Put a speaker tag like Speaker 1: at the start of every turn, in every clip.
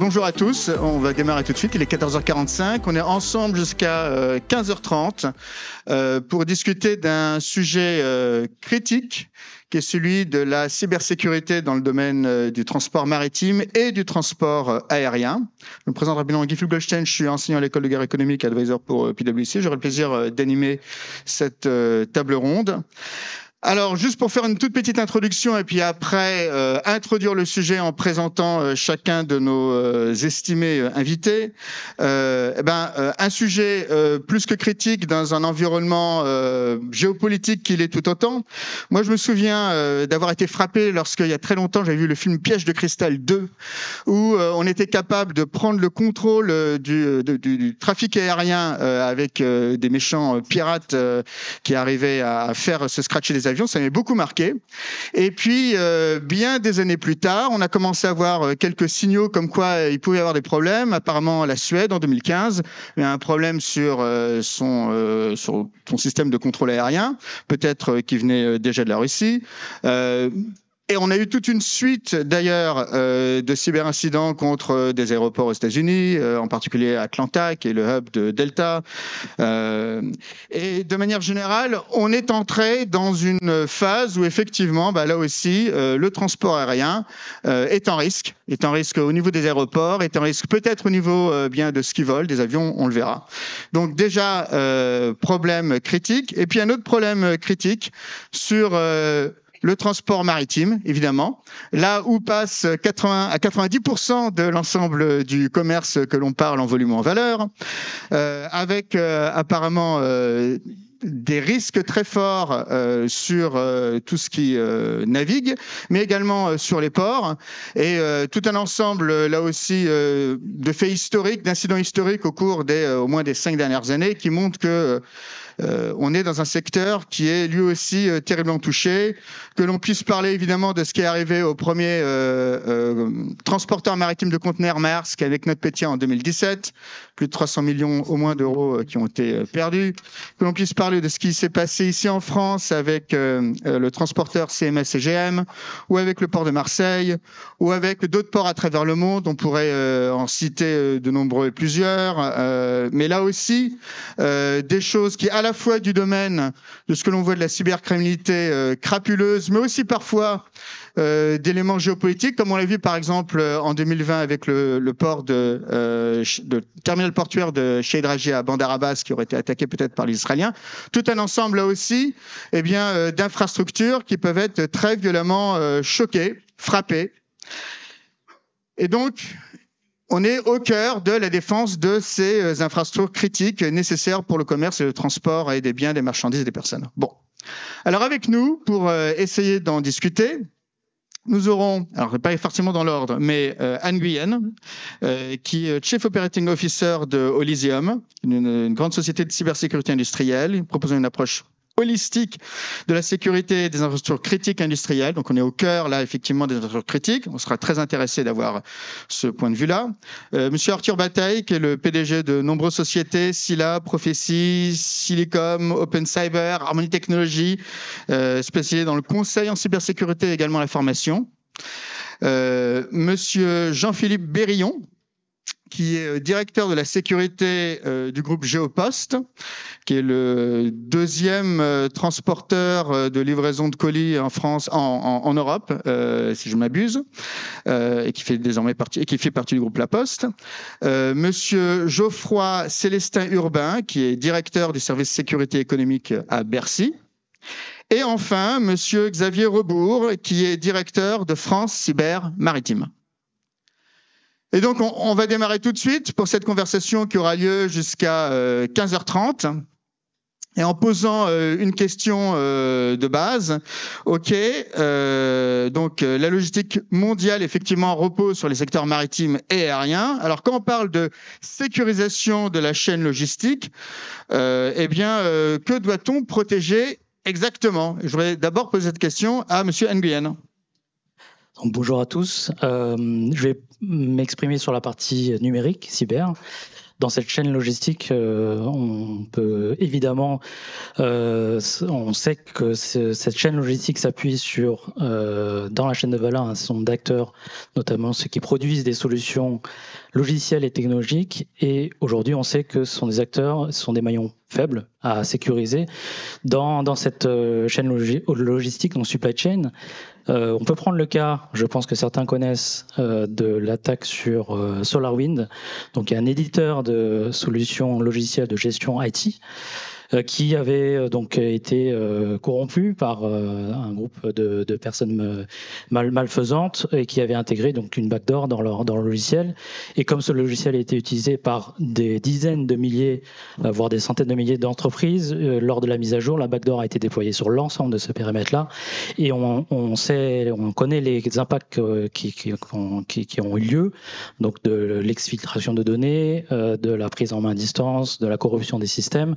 Speaker 1: Bonjour à tous, on va démarrer tout de suite, il est 14h45, on est ensemble jusqu'à 15h30 euh, euh, pour discuter d'un sujet euh, critique qui est celui de la cybersécurité dans le domaine du transport maritime et du transport aérien. Je me présente rapidement Guy Fulgoldstein, je suis enseignant à l'école de guerre économique, advisor pour PwC. J'aurai le plaisir d'animer cette table ronde. Alors, juste pour faire une toute petite introduction et puis après euh, introduire le sujet en présentant euh, chacun de nos euh, estimés invités, eh ben, un sujet plus que critique dans un environnement géopolitique qu'il est tout autant. Moi, je me souviens d'avoir été frappé lorsqu'il y a très longtemps, j'avais vu le film Piège de cristal 2, où on était capable de prendre le contrôle du, du, du trafic aérien avec des méchants pirates qui arrivaient à faire se scratcher les ça m'avait beaucoup marqué. Et puis, euh, bien des années plus tard, on a commencé à voir euh, quelques signaux comme quoi euh, il pouvait y avoir des problèmes. Apparemment, la Suède, en 2015, il a un problème sur son système de contrôle aérien, peut-être qui venait déjà de la Russie. Et on a eu toute une suite d'ailleurs euh, de cyberincidents contre des aéroports aux États-Unis, euh, en particulier Atlanta, qui est le hub de Delta. Euh, et de manière générale, on est entré dans une phase où effectivement, bah, là aussi, euh, le transport aérien euh, est en risque, est en risque au niveau des aéroports, est en risque peut-être au niveau bien de ce qui vole, des avions, on le verra. Donc déjà problème critique. Et puis un autre problème critique sur le transport maritime, évidemment, là où passe 80 à 90% de l'ensemble du commerce que l'on parle en volume en valeur, euh, avec euh, apparemment euh, des risques très forts sur tout ce qui navigue, mais également sur les ports, et tout un ensemble, là aussi, de faits historiques, d'incidents historiques au cours des au moins des cinq dernières années, qui montrent que euh, on est dans un secteur qui est lui aussi euh, terriblement touché. Que l'on puisse parler évidemment de ce qui est arrivé au premier euh, transporteur maritime de conteneurs Maersk avec notre pétier en 2017, plus de 300 millions au moins d'euros qui ont été perdus. Que l'on puisse parler de ce qui s'est passé ici en France avec le transporteur CMS et GM, ou avec le port de Marseille, ou avec d'autres ports à travers le monde. On pourrait en citer de nombreux et plusieurs, mais là aussi des choses qui à la fois du domaine de ce que l'on voit de la cybercriminalité euh, crapuleuse, mais aussi parfois euh, d'éléments géopolitiques, comme on l'a vu par exemple euh, en 2020 avec le, port de, terminal portuaire de Sheikh à Bandar Abbas qui aurait été attaqué peut-être par les Israéliens. Tout un ensemble là aussi, eh bien, d'infrastructures qui peuvent être très violemment choquées, frappées. Et donc, on est au cœur de la défense de ces euh, infrastructures critiques nécessaires pour le commerce et le transport et des biens, des marchandises et des personnes. Bon. Alors avec nous, pour euh, essayer d'en discuter, nous aurons, alors pas forcément dans l'ordre, mais euh, Anne Guyenne, qui est Chief Operating Officer de Elysium, une, une, grande société de cybersécurité industrielle, proposant une approche holistique de la sécurité des infrastructures critiques industrielles. Donc on est au cœur là effectivement des infrastructures critiques. On sera très intéressé d'avoir ce point de vue-là. Euh, Monsieur Arthur Bataille, qui est le PDG de nombreuses sociétés, Scylla, Prophecy, Silicom, Open Cyber, Harmony Technologies, euh, spécialisé dans le conseil en cybersécurité et également la formation. Euh, Monsieur Jean-Philippe Berillon, qui est euh, directeur de la sécurité euh, du groupe Géopost, qui est le deuxième euh, transporteur de livraison de colis en France, en, Europe, si je m'abuse, et qui fait désormais partie, et qui fait partie du groupe La Poste. Monsieur Geoffroy Célestin Urbain, qui est directeur du service sécurité économique à Bercy. Et enfin, Monsieur Xavier Rebourg, qui est directeur de France Cyber Maritime. Et donc, on, va démarrer tout de suite pour cette conversation qui aura lieu jusqu'à 15h30. Euh, et en posant euh, une question euh, de base, ok, donc la logistique mondiale effectivement repose sur les secteurs maritimes et aériens. Alors quand on parle de sécurisation de la chaîne logistique, eh bien que doit-on protéger exactement? Je voudrais d'abord poser cette question à Monsieur Nguyen
Speaker 2: bonjour à tous. Euh, je vais m'exprimer sur la partie numérique, cyber. dans cette chaîne logistique, euh, on peut évidemment, euh, on sait que cette chaîne logistique s'appuie sur, euh, dans la chaîne de valeur, un certain nombre d'acteurs, notamment ceux qui produisent des solutions logicielles et technologiques. Et aujourd'hui, on sait que ce sont des acteurs, ce sont des maillons faibles à sécuriser dans, dans cette chaîne logistique, donc supply chain. Euh, on peut prendre le cas, je pense que certains connaissent, euh, de l'attaque sur euh, SolarWind. Donc, un éditeur de solutions logicielles de gestion IT euh, qui avait euh, donc été euh, corrompu par un groupe de, de personnes mal, malfaisantes et qui avait intégré donc une backdoor dans leur, dans le logiciel. Et comme ce logiciel a été utilisé par des dizaines de milliers, voire des centaines de milliers d'entreprises, lors de la mise à jour, la backdoor a été déployée sur l'ensemble de ce périmètre-là. Et on, on, sait, on connaît les impacts qui, qui, qui, qui ont eu lieu, donc de l'exfiltration de données, de la prise en main à distance, de la corruption des systèmes.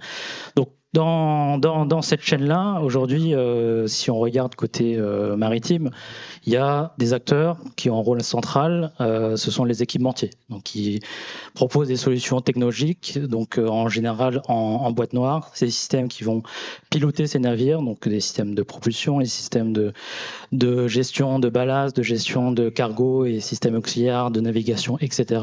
Speaker 2: Cool dans, cette chaîne-là, aujourd'hui, euh, si on regarde côté euh, maritime, il y a des acteurs qui ont un rôle central, euh, ce sont les équipementiers, donc qui proposent des solutions technologiques, donc en général en, boîte noire, ces systèmes qui vont piloter ces navires, donc des systèmes de propulsion, les systèmes de, gestion de ballast, de gestion de cargo et systèmes auxiliaires de navigation, etc.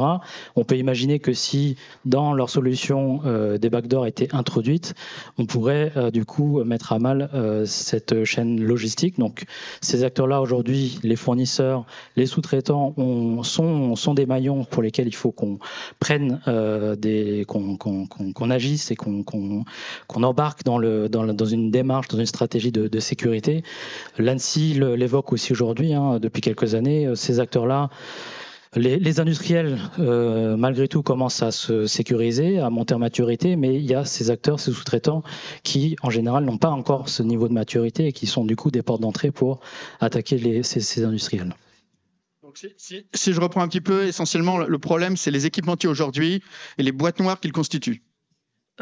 Speaker 2: On peut imaginer que si dans leur solution des backdoors étaient introduites, on pourrait euh, du coup mettre à mal euh, cette chaîne logistique. Donc ces acteurs-là aujourd'hui les fournisseurs, les sous-traitants sont, des maillons pour lesquels il faut qu'on prenne euh, des, qu'on agisse et qu'on embarque dans, une démarche, dans une stratégie de, sécurité. L'ANSI l'évoque aussi aujourd'hui, hein, depuis quelques années. Ces acteurs-là les, industriels, euh, malgré tout, commencent à se sécuriser, à monter en maturité, mais il y a ces acteurs, ces sous-traitants, qui, en général, n'ont pas encore ce niveau de maturité et qui sont du coup des portes d'entrée pour attaquer ces, industriels.
Speaker 1: si, je reprends un petit peu, essentiellement, le problème, c'est les équipementiers aujourd'hui et les boîtes noires qu'ils constituent.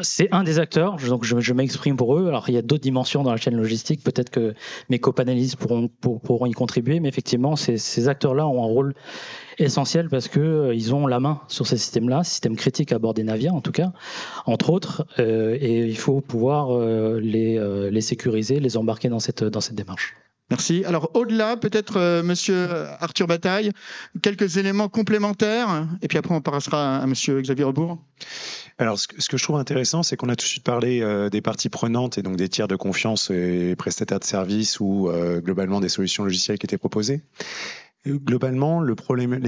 Speaker 2: C'est un des acteurs, donc je, m'exprime pour eux. Alors il y a d'autres dimensions dans la chaîne logistique, peut-être que mes copanélistes pourront, pourront y contribuer, mais effectivement, ces, acteurs-là ont un rôle essentiel parce que euh, ils ont la main sur ces systèmes-là, systèmes critiques à bord des navires en tout cas, entre autres, euh, et il faut pouvoir euh, les, les sécuriser, les embarquer dans cette démarche.
Speaker 1: Merci. Alors au-delà, peut-être Monsieur Arthur Bataille, quelques éléments complémentaires, et puis après on passera à, à Monsieur Xavier Rebourg.
Speaker 3: Alors, ce que, je trouve intéressant, c'est qu'on a tout de suite parlé euh, des parties prenantes et donc des tiers de confiance et prestataires de services ou euh, globalement des solutions logicielles qui étaient proposées. Globalement, les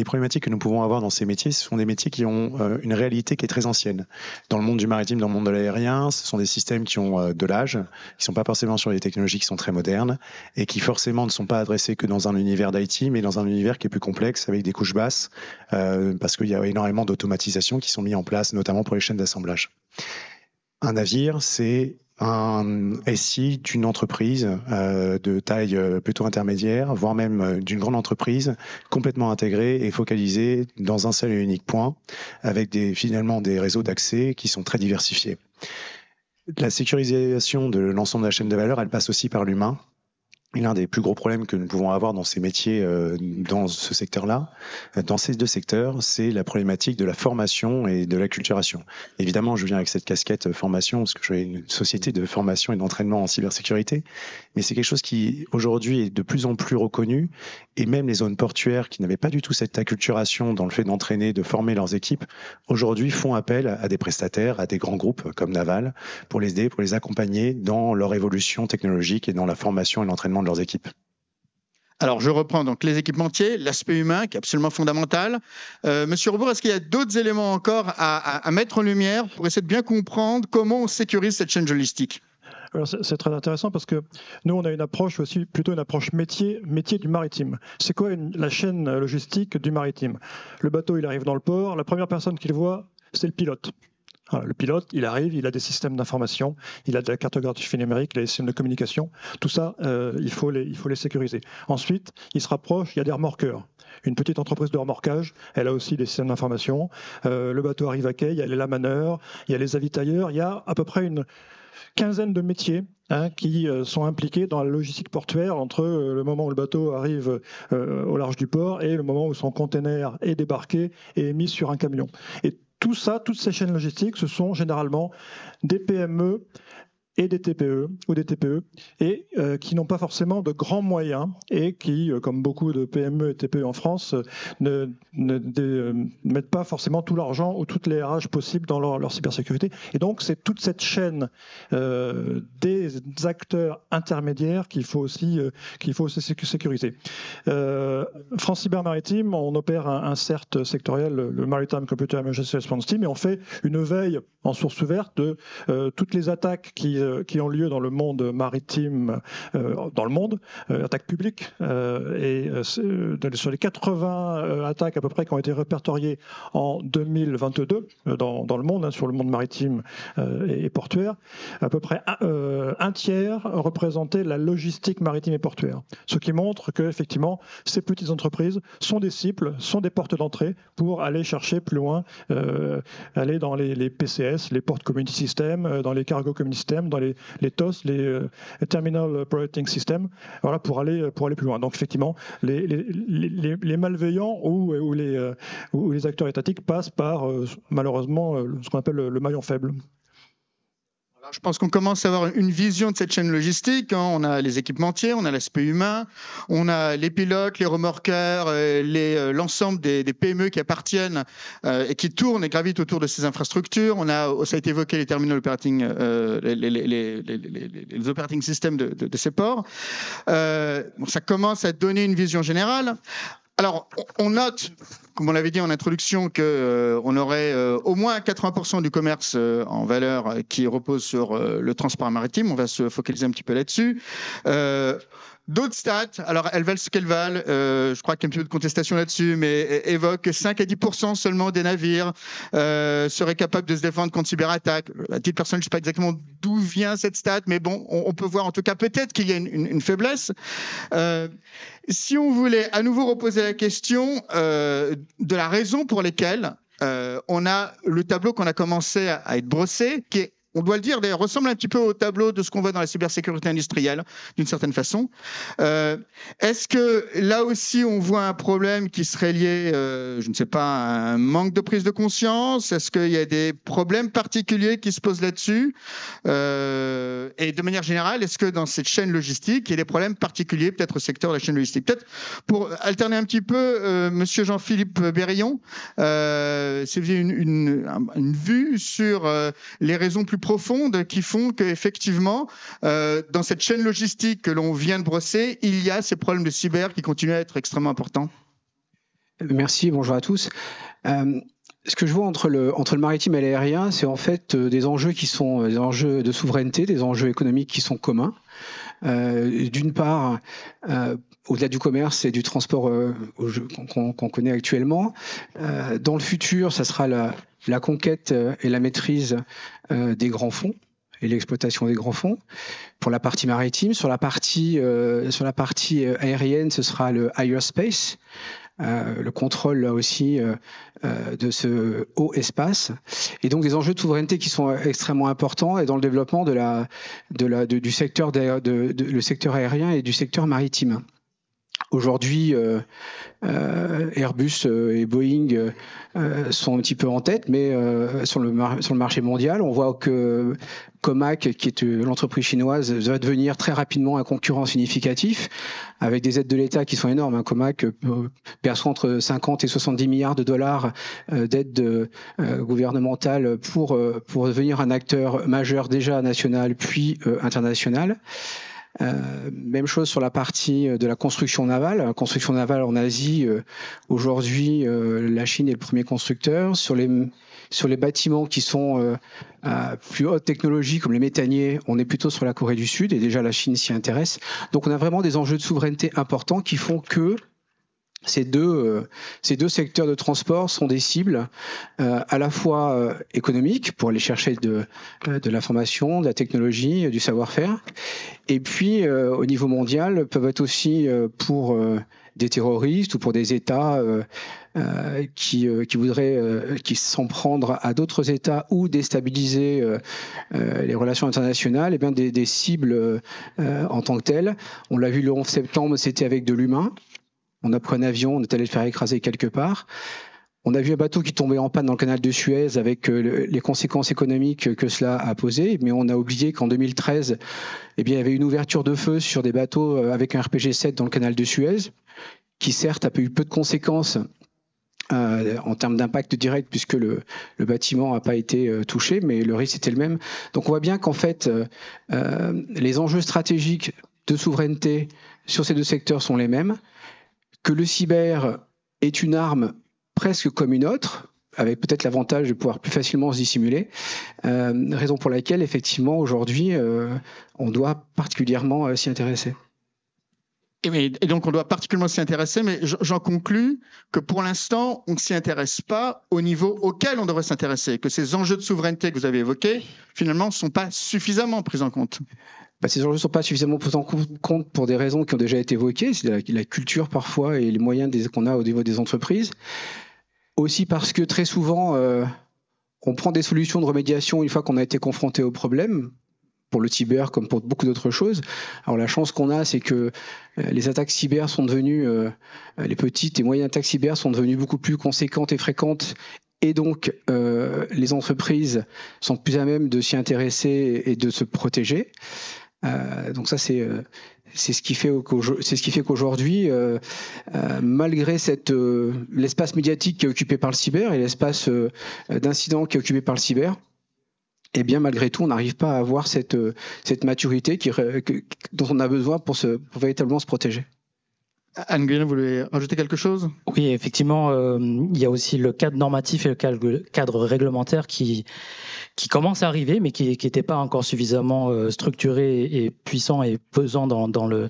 Speaker 3: problématiques que nous pouvons avoir dans ces métiers, ce sont des métiers qui ont euh, une réalité qui est très ancienne. Dans le monde du maritime, dans le monde de l'aérien, ce sont des systèmes qui ont euh, de l'âge, qui sont pas forcément sur des technologies qui sont très modernes et qui forcément ne sont pas adressés que dans un univers d'IT, mais dans un univers qui est plus complexe avec des couches basses, euh, parce qu'il y a énormément d'automatisation qui sont mis en place, notamment pour les chaînes d'assemblage. Un navire, c'est un SI d'une entreprise euh, de taille euh, plutôt intermédiaire, voire même euh, d'une grande entreprise, complètement intégrée et focalisée dans un seul et unique point, avec des, finalement des réseaux d'accès qui sont très diversifiés. La sécurisation de l'ensemble de la chaîne de valeur, elle passe aussi par l'humain, l'un des plus gros problèmes que nous pouvons avoir dans ces métiers, euh, dans ce secteur-là, euh, dans ces deux secteurs, c'est la problématique de la formation et de l'acculturation. Évidemment, je viens avec cette casquette euh, formation parce que suis une société de formation et d'entraînement en cybersécurité, mais c'est quelque chose qui aujourd'hui est de plus en plus reconnu et même les zones portuaires qui n'avaient pas du tout cette acculturation dans le fait d'entraîner, de former leurs équipes, aujourd'hui font appel à des prestataires, à des grands groupes comme Naval pour les aider, pour les accompagner dans leur évolution technologique et dans la formation et l'entraînement de leurs équipes.
Speaker 1: Alors, je reprends donc les équipementiers, l'aspect humain qui est absolument fondamental. Euh, Monsieur Rebourg, est-ce qu'il y a d'autres éléments encore à, mettre en lumière pour essayer de bien comprendre comment on sécurise cette chaîne logistique
Speaker 4: c'est très intéressant parce que nous, on a une approche aussi, plutôt une approche métier, métier du maritime. C'est quoi la chaîne logistique du maritime? Le bateau, il arrive dans le port, la première personne qu'il voit, c'est le pilote le pilote, il arrive, il a des systèmes d'information, il a de la cartographie numérique, il a des systèmes de communication. Tout ça, euh, il, faut les, sécuriser. Ensuite, il se rapproche, il y a des remorqueurs. Une petite entreprise de remorquage, elle a aussi des systèmes d'information. Euh, le bateau arrive à quai, il y a les lamaneurs, il y a les avitailleurs, il y a à peu près une quinzaine de métiers hein, qui euh, sont impliqués dans la logistique portuaire entre le moment où le bateau arrive au large du port et le moment où son conteneur est débarqué et mis sur un camion. Tout ça, toutes ces chaînes logistiques, ce sont généralement des PME et des TPE ou des TPE et euh, qui n'ont pas forcément de grands moyens et qui, euh, comme beaucoup de PME et TPE en France, ne, ne, mettent pas forcément tout l'argent ou toutes les RH possibles dans leur, leur cybersécurité. Et donc c'est toute cette chaîne euh, des acteurs intermédiaires qu'il faut aussi qu'il faut aussi sécuriser. France Cyber Maritime, on opère un, un CERT sectoriel, le Maritime Computer Emergency Response Team, et on fait une veille en source ouverte de toutes les attaques qui euh, qui ont lieu dans le monde maritime, euh, dans le monde, euh, attaques publiques. et sur les 80 attaques à peu près qui ont été répertoriées en 2022 dans, dans le monde, hein, sur le monde maritime et, portuaire, à peu près un, tiers représentait la logistique maritime et portuaire. Ce qui montre que effectivement, ces petites entreprises sont des cibles, sont des portes d'entrée pour aller chercher plus loin, aller dans les, PCS, les portes community systems, dans les cargo community systems, dans les, TOS, les euh, Terminal Operating System, voilà, pour, aller, pour aller plus loin. Donc effectivement, les, malveillants ou, ou, les, euh, ou les acteurs étatiques passent par euh, malheureusement ce qu'on appelle le maillon faible
Speaker 1: je pense qu'on commence à avoir une vision de cette chaîne logistique. Hein. On a les équipementiers, on a l'aspect humain, on a les pilotes, les remorqueurs, euh, euh, l'ensemble des, PME qui appartiennent euh, et qui tournent et gravitent autour de ces infrastructures. On a, ça a été évoqué les terminal operating, les, les, operating systems de, de, ces ports. ça commence à donner une vision générale. Alors, on note, comme on l'avait dit en introduction, qu'on euh, aurait euh, au moins 80% du commerce euh, en valeur qui repose sur le transport maritime. On va se focaliser un petit peu là-dessus. D'autres stats, alors elles valent ce qu'elles valent, euh, je crois qu'il y a un petit peu de contestation là-dessus, mais évoquent que 5 à 10 seulement des navires euh, seraient capables de se défendre contre cyberattaques. À titre personnel, je ne sais pas exactement d'où vient cette stat, mais bon, on, peut voir en tout cas peut-être qu'il y a une, une, faiblesse. Euh, si on voulait à nouveau reposer la question euh, de la raison pour laquelle euh, on a le tableau qu'on a commencé à être brossé, qui est on doit le dire, d'ailleurs, ressemble un petit peu au tableau de ce qu'on voit dans la cybersécurité industrielle, d'une certaine façon. Euh, Est-ce que là aussi, on voit un problème qui serait lié, euh, je ne sais pas, à un manque de prise de conscience? Est-ce qu'il y a des problèmes particuliers qui se posent là-dessus? Euh, Et de manière générale, est-ce que dans cette chaîne logistique, il y a des problèmes particuliers, peut-être au secteur de la chaîne logistique? Peut-être pour alterner un petit peu, euh, Monsieur Jean-Philippe Berillon, euh, si vous avez une, une, une vue sur euh, les raisons plus profondes qui font qu'effectivement, euh, dans cette chaîne logistique que l'on vient de brosser, il y a ces problèmes de cyber qui continuent à être extrêmement importants
Speaker 5: Merci, bonjour à tous. Euh, ce que je vois entre le, entre le maritime et l'aérien, c'est en fait euh, des enjeux qui sont des enjeux de souveraineté, des enjeux économiques qui sont communs. D'une part, au-delà du commerce et du transport euh, qu'on connaît actuellement, dans le futur, ça sera la, conquête et la maîtrise des grands fonds et l'exploitation des grands fonds. Pour la partie maritime, sur la partie, aérienne, ce sera le higher space, euh, le contrôle là aussi euh, euh, de ce haut espace, et donc des enjeux de souveraineté qui sont extrêmement importants et dans le développement du secteur aérien et du secteur maritime. Aujourd'hui, euh, euh, Airbus euh, et Boeing sont un petit peu en tête, mais sur, le sur le marché mondial, on voit que Comac, qui est l'entreprise chinoise, va devenir très rapidement un concurrent significatif, avec des aides de l'État qui sont énormes. Hein. Comac perçoit entre 50 et 70 milliards de dollars d'aides gouvernementales pour, pour devenir un acteur majeur déjà national puis international. Euh, même chose sur la partie euh, de la construction navale. construction navale en Asie, euh, aujourd'hui, la Chine est le premier constructeur. Sur les, sur les bâtiments qui sont à plus haute technologie, comme les méthaniers, on est plutôt sur la Corée du Sud, et déjà la Chine s'y intéresse. Donc on a vraiment des enjeux de souveraineté importants qui font que ces deux, euh, ces deux secteurs de transport sont des cibles euh, à la fois euh, économiques pour aller chercher de, de l'information, de la technologie, du savoir-faire, et puis au niveau mondial peuvent être aussi pour des terroristes ou pour des États qui, qui voudraient qui s'en prendre à d'autres États ou déstabiliser les relations internationales, et bien des, des cibles en tant que telles. On l'a vu le 11 septembre, c'était avec de l'humain. On a pris un avion, on est allé le faire écraser quelque part. On a vu un bateau qui tombait en panne dans le canal de Suez avec les conséquences économiques que cela a posé, mais on a oublié qu'en 2013, eh bien, il y avait une ouverture de feu sur des bateaux avec un RPG 7 dans le canal de Suez, qui certes a eu peu de conséquences euh, en termes d'impact direct puisque le, bâtiment n'a pas été euh, touché, mais le risque était le même. Donc on voit bien qu'en fait, euh, les enjeux stratégiques de souveraineté sur ces deux secteurs sont les mêmes, que le cyber est une arme presque comme une autre, avec peut-être l'avantage de pouvoir plus facilement se dissimuler, raison pour laquelle effectivement aujourd'hui on doit particulièrement s'y intéresser.
Speaker 1: Et, donc, on doit particulièrement s'y intéresser, mais j'en conclus que pour l'instant, on ne s'y intéresse pas au niveau auquel on devrait s'intéresser, que ces enjeux de souveraineté que vous avez évoqués, finalement, ne sont pas suffisamment pris en compte.
Speaker 5: Bah, ces enjeux ne sont pas suffisamment pris en compte pour des raisons qui ont déjà été évoquées, c'est la, culture parfois et les moyens qu'on a au niveau des entreprises. Aussi parce que très souvent, euh, on prend des solutions de remédiation une fois qu'on a été confronté au problème pour le cyber comme pour beaucoup d'autres choses. Alors la chance qu'on a, c'est que euh, les attaques cyber sont devenues, euh, les petites et moyennes attaques cyber sont devenues beaucoup plus conséquentes et fréquentes. Et donc, euh, les entreprises sont plus à même de s'y intéresser et de se protéger. Donc ça, c'est ce qui fait c'est ce qu'aujourd'hui, malgré l'espace médiatique qui est occupé par le cyber et l'espace d'incident qui est occupé par le cyber, eh bien malgré tout, on n'arrive pas à avoir cette, euh, cette maturité qui, dont on a besoin pour véritablement se protéger.
Speaker 1: Anne Guyen, vous voulez rajouter quelque chose?
Speaker 2: Oui, effectivement, euh, il y a aussi le cadre normatif et le cadre réglementaire qui, qui commence à arriver, mais qui n'était pas encore suffisamment euh, structuré et puissant et pesant dans, dans le,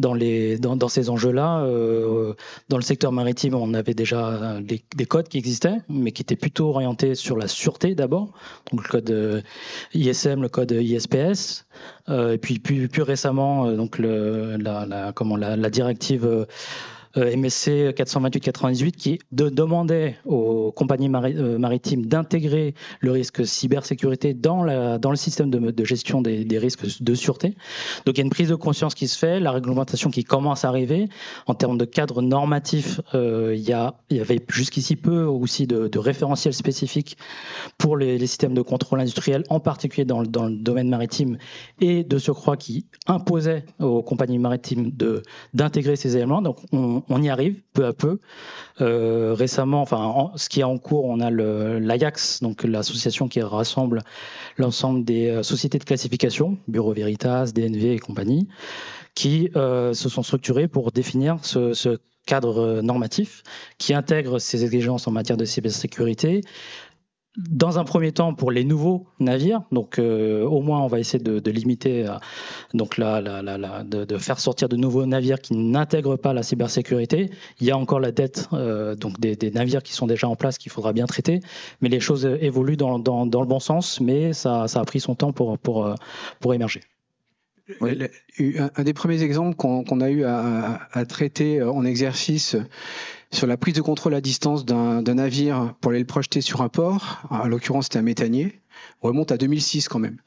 Speaker 2: dans, les, dans, ces enjeux-là. Euh, dans le secteur maritime, on avait déjà des, des, codes qui existaient, mais qui étaient plutôt orientés sur la sûreté d'abord. Donc le code ISM, le code ISPS, et puis plus, plus récemment, donc le, la, la, comment, la, la directive euh, MSC 428-98 qui demandait aux compagnies euh, maritimes d'intégrer le risque cybersécurité dans, le système de, gestion des, risques de sûreté. Donc il y a une prise de conscience qui se fait, la réglementation qui commence à arriver. En termes de cadre normatif, euh, il, y avait jusqu'ici peu aussi de, référentiels spécifiques pour les, systèmes de contrôle industriel, en particulier dans, le domaine maritime, et de surcroît qui imposait aux compagnies maritimes d'intégrer ces éléments. On, y arrive peu à peu. Euh, récemment, ce qui est en cours, on a l'Ajax, donc l'association qui rassemble l'ensemble des euh, sociétés de classification, Bureau Veritas, DNV et compagnie, qui euh, se sont structurées pour définir ce cadre normatif qui intègre ces exigences en matière de cybersécurité, dans un premier temps pour les nouveaux navires, donc euh, au moins on va essayer de, limiter, euh, donc la, de, faire sortir de nouveaux navires qui n'intègrent pas la cybersécurité. Il y a encore la dette euh, donc des, navires qui sont déjà en place qu'il faudra bien traiter, mais les choses évoluent dans, le bon sens, mais ça, a pris son temps pour, émerger.
Speaker 5: Un des premiers exemples qu'on a eu à, traiter en exercice sur la prise de contrôle à distance d'un navire pour aller le projeter sur un port, en l'occurrence c'était un méthanier, on remonte à 2006 quand même.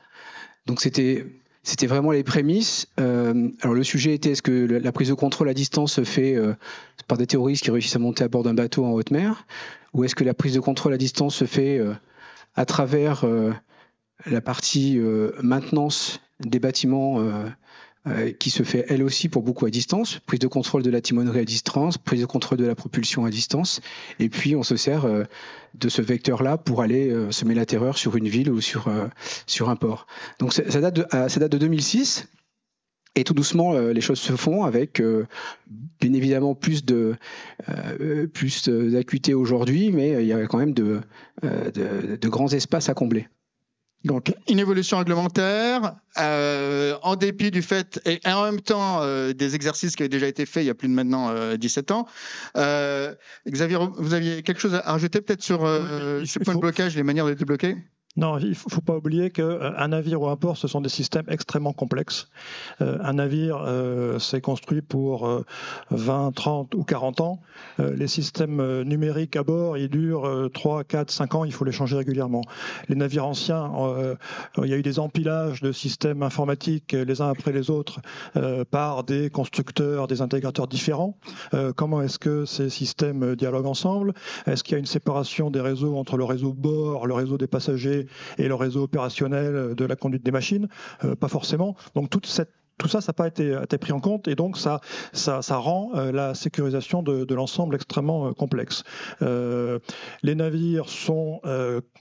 Speaker 5: Donc c'était c'était vraiment les prémices. Euh, alors le sujet était est-ce que la prise de contrôle à distance se fait euh, par des terroristes qui réussissent à monter à bord d'un bateau en haute mer, ou est-ce que la prise de contrôle à distance se fait euh, à travers la partie maintenance des bâtiments euh, qui se fait elle aussi pour beaucoup à distance, prise de contrôle de la timonerie à distance, prise de contrôle de la propulsion à distance, et puis on se sert euh, de ce vecteur-là pour aller euh, semer la terreur sur une ville ou sur, sur un port. Donc ça date, de, ça date de 2006. Et tout doucement, les choses se font avec bien évidemment plus de plus d'acuité aujourd'hui, mais il y a quand même de, de, de grands espaces à combler.
Speaker 1: Donc, une évolution réglementaire, euh, en dépit du fait, et en même temps euh, des exercices qui avaient déjà été faits il y a plus de maintenant 17 euh, ans. Euh, Xavier, vous aviez quelque chose à rajouter peut-être sur ce point de blocage, les manières de débloquer?
Speaker 4: Non, il ne faut pas oublier qu'un euh, navire ou un port, ce sont des systèmes extrêmement complexes. Euh, un navire, euh, c'est construit pour 20, 30 ou 40 ans. les systèmes numériques à bord, ils durent 3, 4, 5 ans, il faut les changer régulièrement. Les navires anciens, il y a eu des empilages de systèmes informatiques les uns après les autres par des constructeurs, des intégrateurs différents. comment est-ce que ces systèmes dialoguent ensemble? Est-ce qu'il y a une séparation des réseaux entre le réseau bord, le réseau des passagers et le réseau opérationnel de la conduite des machines euh, Pas forcément. Donc toute cette tout ça, ça n'a pas été, pris en compte et donc ça, rend euh, la sécurisation de, l'ensemble extrêmement euh, complexe. Euh, les navires sont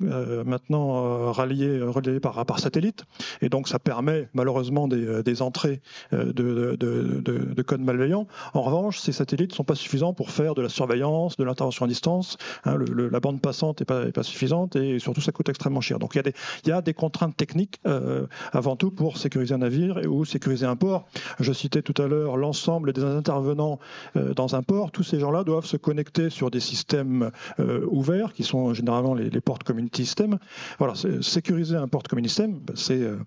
Speaker 4: maintenant ralliés, reliés par, satellite et donc ça permet malheureusement des, entrées de, de, code malveillant. En revanche, ces satellites ne sont pas suffisants pour faire de la surveillance, de l'intervention à distance. Hein, la bande passante n'est pas, suffisante et surtout ça coûte extrêmement cher. Donc il y a des contraintes techniques avant tout pour sécuriser un navire ou sécuriser un port. Je citais tout à l'heure l'ensemble des intervenants euh, dans un port. Tous ces gens-là doivent se connecter sur des systèmes euh, ouverts, qui sont généralement les, portes community systems. Voilà, sécuriser un port community system, ben, euh,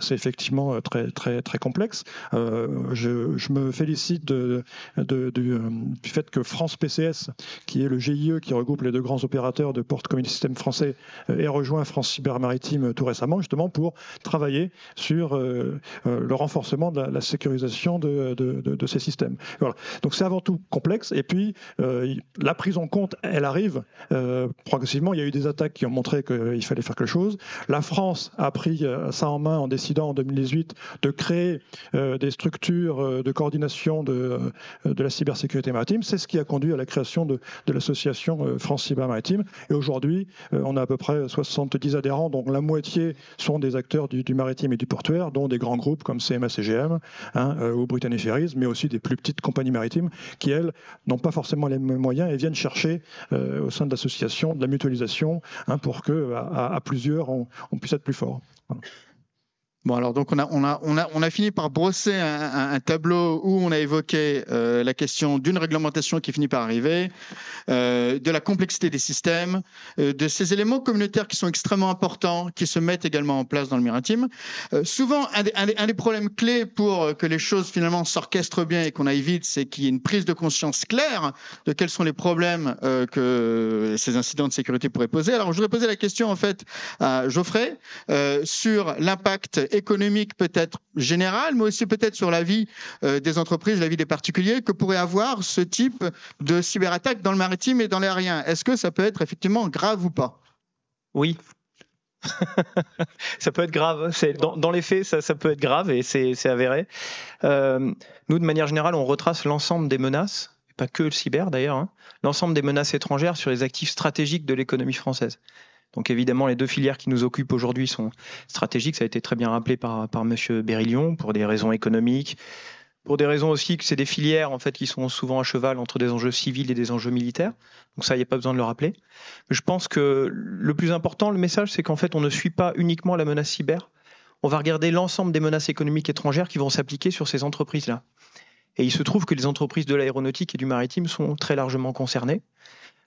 Speaker 4: c'est effectivement très très très complexe. Je, me félicite de, du fait que France PCS, qui est le GIE qui regroupe les deux grands opérateurs de port community system français, ait rejoint France Cyber Maritime tout récemment, justement pour travailler sur le renforcement de la, sécurisation de, ces systèmes. Donc c'est avant tout complexe. Et puis euh, la prise en compte, elle arrive euh, progressivement. Il y a eu des attaques qui ont montré qu'il fallait faire quelque chose. La France a pris euh, ça en main en décidant en 2018 de créer des structures de coordination de, la cybersécurité maritime. C'est ce qui a conduit à la création de, l'association France Cyber Maritime. Et aujourd'hui, on a à peu près 70 adhérents, dont la moitié sont des acteurs du, maritime et du portuaire, dont des grands groupes comme CMAC CGM hein, euh, ou Brittany Ferries, mais aussi des plus petites compagnies maritimes qui, elles, n'ont pas forcément les mêmes moyens et viennent chercher euh, au sein de l'association de la mutualisation hein, pour que à, plusieurs, on, puisse être plus fort.
Speaker 1: Bon, alors donc on a, on a, on a, on a fini par brosser un, tableau où on a évoqué euh, la question d'une réglementation qui finit par arriver, euh, de la complexité des systèmes, euh, de ces éléments communautaires qui sont extrêmement importants, qui se mettent également en place dans le maritime. Euh, souvent, un des, un, des, problèmes clés pour que les choses finalement s'orchestrent bien et qu'on aille vite, c'est qu'il y ait une prise de conscience claire de quels sont les problèmes que ces incidents de sécurité pourraient poser. Alors, je voudrais poser la question en fait à Geoffrey sur l'impact économique peut-être générale, mais aussi peut-être sur la vie euh, des entreprises, la vie des particuliers, que pourrait avoir ce type de cyberattaque dans le maritime et dans l'aérien. Est-ce que ça peut être effectivement grave ou pas?
Speaker 6: Oui. ça peut être grave. Dans, les faits, ça, peut être grave et c'est avéré. Euh, nous, de manière générale, on retrace l'ensemble des menaces, pas que le cyber d'ailleurs, hein, l'ensemble des menaces étrangères sur les actifs stratégiques de l'économie française. Donc évidemment, les deux filières qui nous occupent aujourd'hui sont stratégiques. Ça a été très bien rappelé par, par Monsieur Berillon pour des raisons économiques, pour des raisons aussi que c'est des filières en fait qui sont souvent à cheval entre des enjeux civils et des enjeux militaires. Donc ça, il n'y a pas besoin de le rappeler. Mais je pense que le plus important, le message, c'est qu'en fait, on ne suit pas uniquement la menace cyber. On va regarder l'ensemble des menaces économiques étrangères qui vont s'appliquer sur ces entreprises-là. Et il se trouve que les entreprises de l'aéronautique et du maritime sont très largement concernées.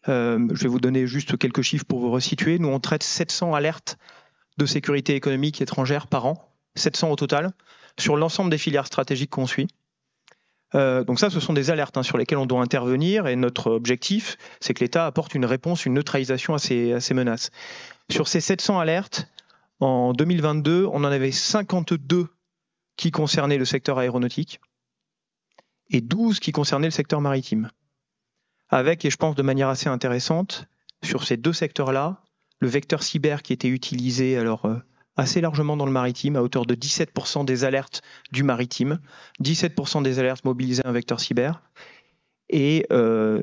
Speaker 6: Euh, je vais vous donner juste quelques chiffres pour vous resituer. Nous, on traite 700 alertes de sécurité économique étrangère par an, 700 au total, sur l'ensemble des filières stratégiques qu'on suit. Euh, donc ça, ce sont des alertes hein, sur lesquelles on doit intervenir et notre objectif, c'est que l'État apporte une réponse, une neutralisation à ces, à ces menaces. Sur ces 700 alertes, en 2022, on en avait 52 qui concernaient le secteur aéronautique et 12 qui concernaient le secteur maritime avec, et je pense de manière assez intéressante, sur ces deux secteurs-là, le vecteur cyber qui était utilisé alors euh, assez largement dans le maritime, à hauteur de 17% des alertes du maritime, 17% des alertes mobilisaient un vecteur cyber, et euh,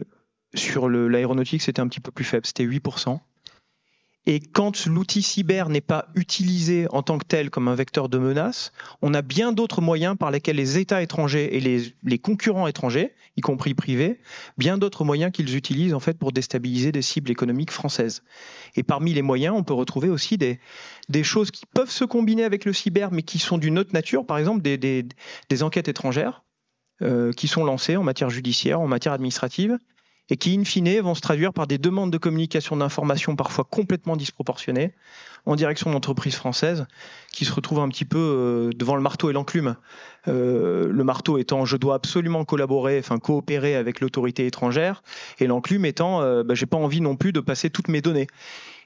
Speaker 6: sur l'aéronautique c'était un petit peu plus faible, c'était 8%. Et quand l'outil cyber n'est pas utilisé en tant que tel comme un vecteur de menace, on a bien d'autres moyens par lesquels les États étrangers et les, concurrents étrangers, y compris privés, bien d'autres moyens qu'ils utilisent en fait pour déstabiliser des cibles économiques françaises. Et parmi les moyens, on peut retrouver aussi des, choses qui peuvent se combiner avec le cyber, mais qui sont d'une autre nature, par exemple des, des, enquêtes étrangères euh, qui sont lancées en matière judiciaire, en matière administrative, et qui, in fine, vont se traduire par des demandes de communication d'informations parfois complètement disproportionnées en direction d'entreprises françaises qui se retrouvent un petit peu euh, devant le marteau et l'enclume. Euh, le marteau étant je dois absolument collaborer, enfin coopérer avec l'autorité étrangère, et l'enclume étant euh, bah, j'ai pas envie non plus de passer toutes mes données.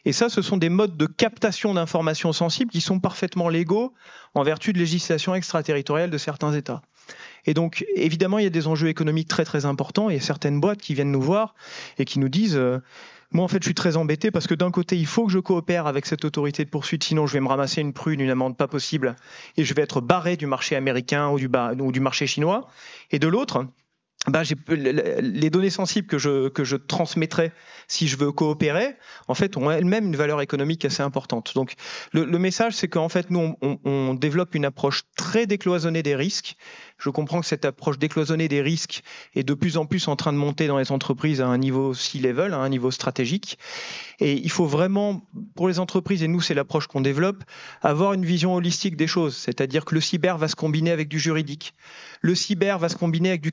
Speaker 6: Et ça, ce sont des modes de captation d'informations sensibles qui sont parfaitement légaux en vertu de législation extraterritoriale de certains États. Et donc, évidemment, il y a des enjeux économiques très très importants. Il y a certaines boîtes qui viennent nous voir et qui nous disent euh, moi, en fait, je suis très embêté parce que d'un côté, il faut que je coopère avec cette autorité de poursuite, sinon je vais me ramasser une prune, une amende pas possible, et je vais être barré du marché américain ou du, ou du marché chinois. Et de l'autre, bah, les données sensibles que je, que transmettrai si je veux coopérer, en fait, ont elles-mêmes une valeur économique assez importante. Donc, le, message, c'est qu'en fait, nous, on, on, développe une approche très décloisonnée des risques. Je comprends que cette approche décloisonnée des risques est de plus en plus en train de monter dans les entreprises à un niveau C-level, à un niveau stratégique. Et il faut vraiment, pour les entreprises, et nous, c'est l'approche qu'on développe, avoir une vision holistique des choses. C'est-à-dire que le cyber va se combiner avec du juridique. Le cyber va se combiner avec du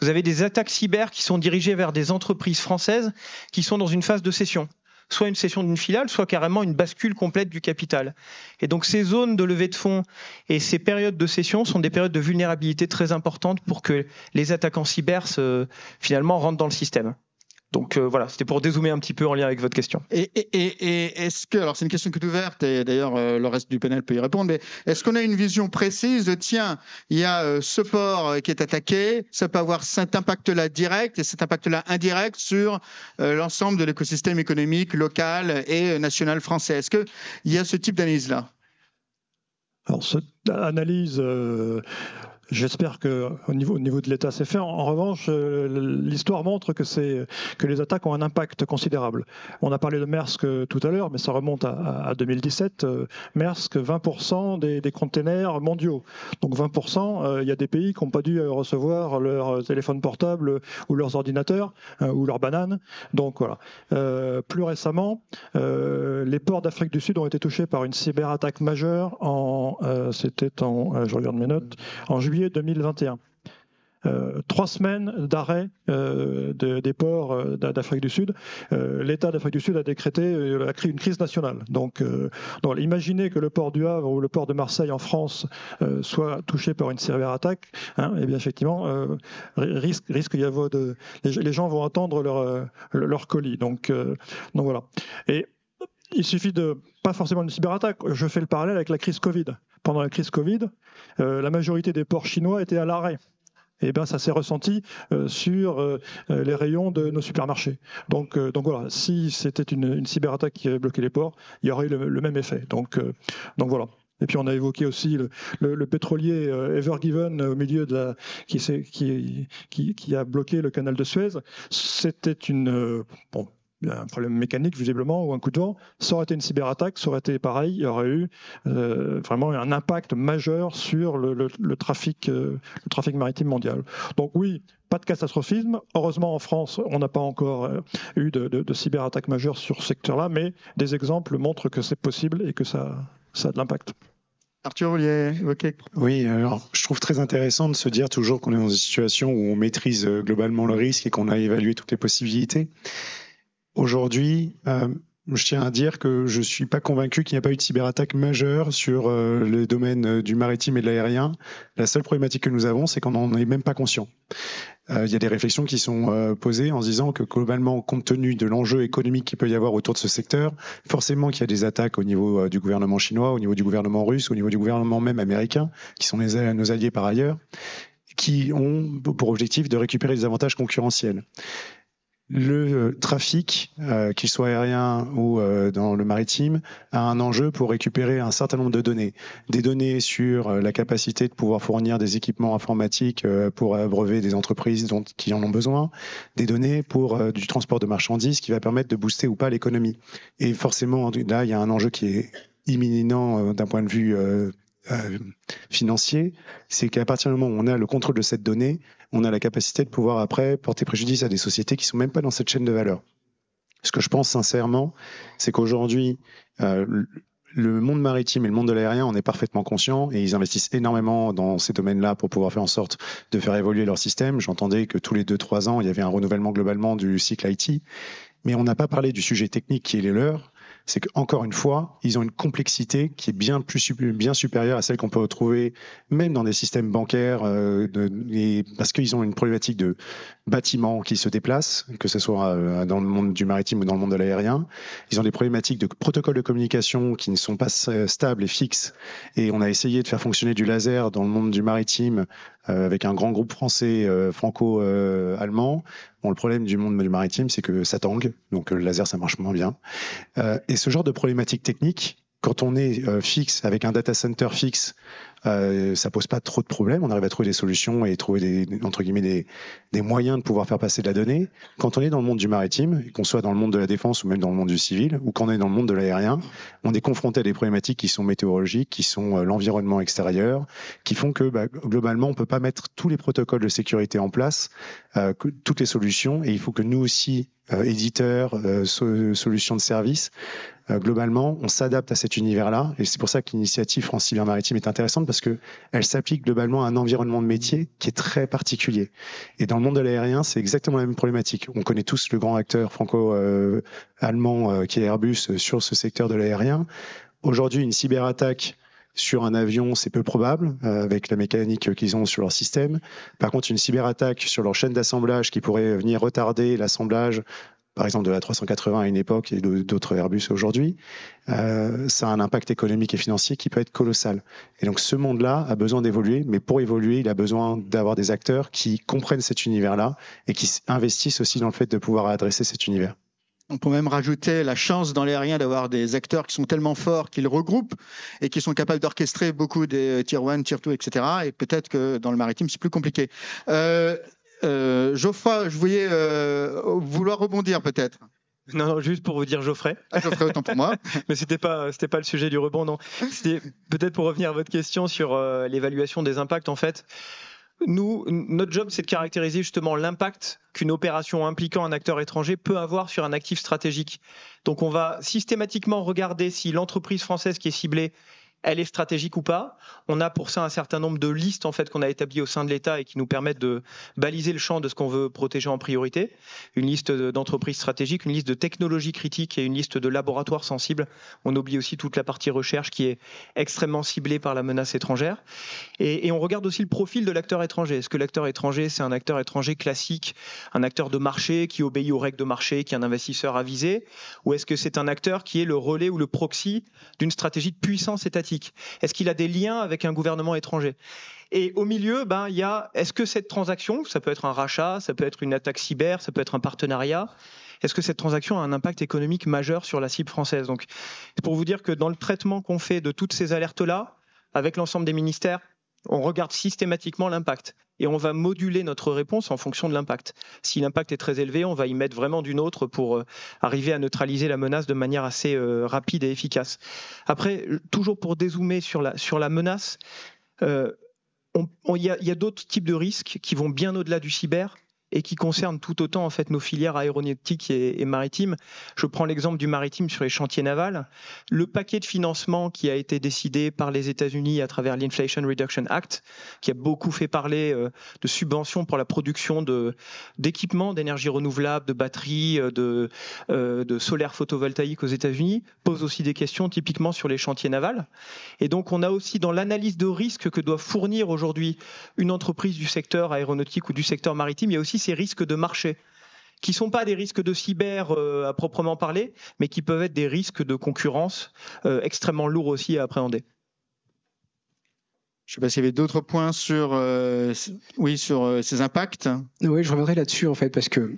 Speaker 6: Vous avez des attaques cyber qui sont dirigées vers des entreprises françaises qui sont dans une phase de cession soit une cession d'une filiale, soit carrément une bascule complète du capital. Et donc ces zones de levée de fonds et ces périodes de cession sont des périodes de vulnérabilité très importantes pour que les attaquants cyber finalement rentrent dans le système. Donc euh, voilà, c'était pour dézoomer un petit peu en lien avec votre question.
Speaker 1: Et, est-ce que, alors c'est une question qui est ouverte et d'ailleurs euh, le reste du panel peut y répondre, mais est-ce qu'on a une vision précise de tiens, il y a euh, ce port qui est attaqué, ça peut avoir cet impact-là direct et cet impact-là indirect sur l'ensemble de l'écosystème économique local et national français? Est-ce qu'il y a ce type d'analyse-là?
Speaker 4: Alors, cette analyse, J'espère que au niveau, au niveau de l'État, c'est fait. En, revanche, euh, l'histoire montre que, les attaques ont un impact considérable. On a parlé de Maersk euh, tout à l'heure, mais ça remonte à, à 2017. Euh, Maersk, 20% des, des, containers mondiaux. Donc 20%, il y a des pays qui n'ont pas dû recevoir leur téléphone portable ou leurs ordinateurs ou leurs bananes. Donc voilà. plus récemment, les ports d'Afrique du Sud ont été touchés par une cyberattaque majeure en, c'était en, je regarde mes notes, en juillet 2021. Euh, trois semaines d'arrêt euh, des ports euh, d'Afrique du Sud. L'État d'Afrique du Sud a décrété une crise nationale. Donc, imaginez que le port du Havre ou le port de Marseille en France soit touché par une cyberattaque. Hein, et eh bien effectivement, risque, risque y avoir de, les, gens vont attendre leur, colis. Donc, donc voilà. Et il suffit de pas forcément une cyberattaque. Je fais le parallèle avec la crise Covid. Pendant la crise Covid, la majorité des ports chinois étaient à l'arrêt. Eh bien, ça s'est ressenti euh, sur euh, les rayons de nos supermarchés. Donc, voilà, si c'était une, cyberattaque qui avait bloqué les ports, il y aurait eu le, même effet. Donc, voilà. Et puis on a évoqué aussi le, pétrolier Evergiven au milieu de qui, qui, a bloqué le canal de Suez. C'était une bon, un problème mécanique visiblement ou un coup de vent, ça aurait été une cyberattaque, ça aurait été pareil, il y aurait eu euh, vraiment un impact majeur sur le, trafic, euh, le trafic maritime mondial. Donc oui, pas de catastrophisme. Heureusement en France, on n'a pas encore euh, eu de, de, de cyberattaque majeure sur ce secteur-là, mais des exemples montrent que c'est possible et que ça, ça a de l'impact.
Speaker 1: Arthur, vous vouliez évoquer?
Speaker 3: Oui, alors je trouve très intéressant de se dire toujours qu'on est dans une situation où on maîtrise globalement le risque et qu'on a évalué toutes les possibilités. Aujourd'hui, euh, je tiens à dire que je ne suis pas convaincu qu'il n'y a pas eu de cyberattaque majeure sur euh, le domaine euh, du maritime et de l'aérien. La seule problématique que nous avons, c'est qu'on n'en est même pas conscient. Il y a des réflexions qui sont posées en se disant que globalement, compte tenu de l'enjeu économique qu'il peut y avoir autour de ce secteur, forcément qu'il y a des attaques au niveau du gouvernement chinois, au niveau du gouvernement russe, au niveau du gouvernement même américain, qui sont nos alliés par ailleurs, qui ont pour objectif de récupérer des avantages concurrentiels le euh, trafic, euh, qu'il soit aérien ou euh, dans le maritime, a un enjeu pour récupérer un certain nombre de données. Des données sur la capacité de pouvoir fournir des équipements informatiques pour abreuver des entreprises qui en ont besoin, des données pour du transport de marchandises qui va permettre de booster ou pas l'économie. Et forcément, là, il y a un enjeu qui est imminent d'un point de vue euh, financier, c'est qu'à partir du moment où on a le contrôle de cette donnée, on a la capacité de pouvoir après porter préjudice à des sociétés qui sont même pas dans cette chaîne de valeur. Ce que je pense sincèrement, c'est qu'aujourd'hui, euh, le monde maritime et le monde de l'aérien en est parfaitement conscient et ils investissent énormément dans ces domaines-là pour pouvoir faire en sorte de faire évoluer leur système. J'entendais que tous les 2-3 ans, il y avait un renouvellement globalement du cycle IT. Mais on n'a pas parlé du sujet technique qui est les leurs c'est qu'encore une fois, ils ont une complexité qui est bien supérieure à celle qu'on peut retrouver même dans des systèmes bancaires, euh, parce qu'ils ont une problématique de bâtiments qui se déplacent, que ce soit euh, dans le monde du maritime ou dans le monde de l'aérien. Ils ont des problématiques de protocoles de communication qui ne sont pas stables et fixes. Et on a essayé de faire fonctionner du laser dans le monde du maritime euh, avec un grand groupe français franco-allemand. Bon, le problème du monde du maritime, c'est que ça tangue, donc le laser, ça marche moins bien. et ce genre de problématiques techniques, quand on est euh, fixe avec un data center fixe, euh, ça pose pas trop de problèmes. On arrive à trouver des solutions et trouver des entre guillemets des, moyens de pouvoir faire passer de la donnée. Quand on est dans le monde du maritime, qu'on soit dans le monde de la défense ou même dans le monde du civil, ou qu'on est dans le monde de l'aérien, on est confronté à des problématiques qui sont météorologiques, qui sont euh, l'environnement extérieur, qui font que bah, globalement on peut pas mettre tous les protocoles de sécurité en place, euh, toutes les solutions, et il faut que nous aussi euh, éditeurs, solutions de services. Euh, globalement, on s'adapte à cet univers-là, et c'est pour ça que l'initiative France Cyber Maritime est intéressante parce que elle s'applique globalement à un environnement de métier qui est très particulier. Et dans le monde de l'aérien, c'est exactement la même problématique. On connaît tous le grand acteur franco-allemand qui est Airbus sur ce secteur de l'aérien. Aujourd'hui, une cyberattaque sur un avion, c'est peu probable, euh, avec la mécanique qu'ils ont sur leur système. Par contre, une cyberattaque sur leur chaîne d'assemblage qui pourrait venir retarder l'assemblage, par exemple de la 380 à une époque et d'autres Airbus aujourd'hui, euh, ça a un impact économique et financier qui peut être colossal. Et donc ce monde-là a besoin d'évoluer, mais pour évoluer, il a besoin d'avoir des acteurs qui comprennent cet univers-là et qui investissent aussi dans le fait de pouvoir adresser cet univers.
Speaker 1: On peut même rajouter la chance dans l'aérien d'avoir des acteurs qui sont tellement forts qu'ils regroupent et qui sont capables d'orchestrer beaucoup des tier 1, tier 2, etc. Et peut-être que dans le maritime, c'est plus compliqué. Euh, euh, Geoffroy, je voyais euh, vouloir rebondir peut-être.
Speaker 6: Non, non, juste pour vous dire Geoffrey.
Speaker 1: Ah, Geoffrey, autant pour moi.
Speaker 6: Mais c'était pas, c'était pas le sujet du rebond, non. C'était peut-être pour revenir à votre question sur euh, l'évaluation des impacts. En fait, nous, notre job, c'est de caractériser justement l'impact qu'une opération impliquant un acteur étranger peut avoir sur un actif stratégique. Donc on va systématiquement regarder si l'entreprise française qui est ciblée elle est stratégique ou pas. On a pour ça un certain nombre de listes en fait qu'on a établies au sein de l'État et qui nous permettent de baliser le champ de ce qu'on veut protéger en priorité. Une liste d'entreprises stratégiques, une liste de technologies critiques et une liste de laboratoires sensibles. On oublie aussi toute la partie recherche qui est extrêmement ciblée par la menace étrangère. Et, et on regarde aussi le profil de l'acteur étranger. Est-ce que l'acteur étranger, c'est un acteur étranger classique, un acteur de marché qui obéit aux règles de marché, qui est un investisseur avisé, ou est-ce que c'est un acteur qui est le relais ou le proxy d'une stratégie de puissance étatique? Est-ce qu'il a des liens avec un gouvernement étranger? Et au milieu, ben, il y a, est-ce que cette transaction, ça peut être un rachat, ça peut être une attaque cyber, ça peut être un partenariat, est-ce que cette transaction a un impact économique majeur sur la cible française? Donc, c'est pour vous dire que dans le traitement qu'on fait de toutes ces alertes-là, avec l'ensemble des ministères, on regarde systématiquement l'impact et on va moduler notre réponse en fonction de l'impact. Si l'impact est très élevé, on va y mettre vraiment d'une autre pour euh, arriver à neutraliser la menace de manière assez euh, rapide et efficace. Après, toujours pour dézoomer sur la, menace, euh, il y a d'autres types de risques qui vont bien au-delà du cyber et qui concerne tout autant en fait nos filières aéronautiques et, maritimes. Je prends l'exemple du maritime sur les chantiers navals. Le paquet de financement qui a été décidé par les États-Unis à travers l'Inflation Reduction Act, qui a beaucoup fait parler euh, de subventions pour la production d'équipements d'énergie renouvelable, de batteries, euh, de euh, de solaire photovoltaïque aux États-Unis, pose aussi des questions typiquement sur les chantiers navals. Et donc on a aussi dans l'analyse de risque que doit fournir aujourd'hui une entreprise du secteur aéronautique ou du secteur maritime, il y a aussi ces risques de marché qui ne sont pas des risques de cyber euh, à proprement parler, mais qui peuvent être des risques de concurrence euh, extrêmement lourds aussi à appréhender.
Speaker 1: Je ne sais pas s'il y avait d'autres points sur, euh, oui, sur ces impacts.
Speaker 5: Oui, je reviendrai là-dessus en fait, parce que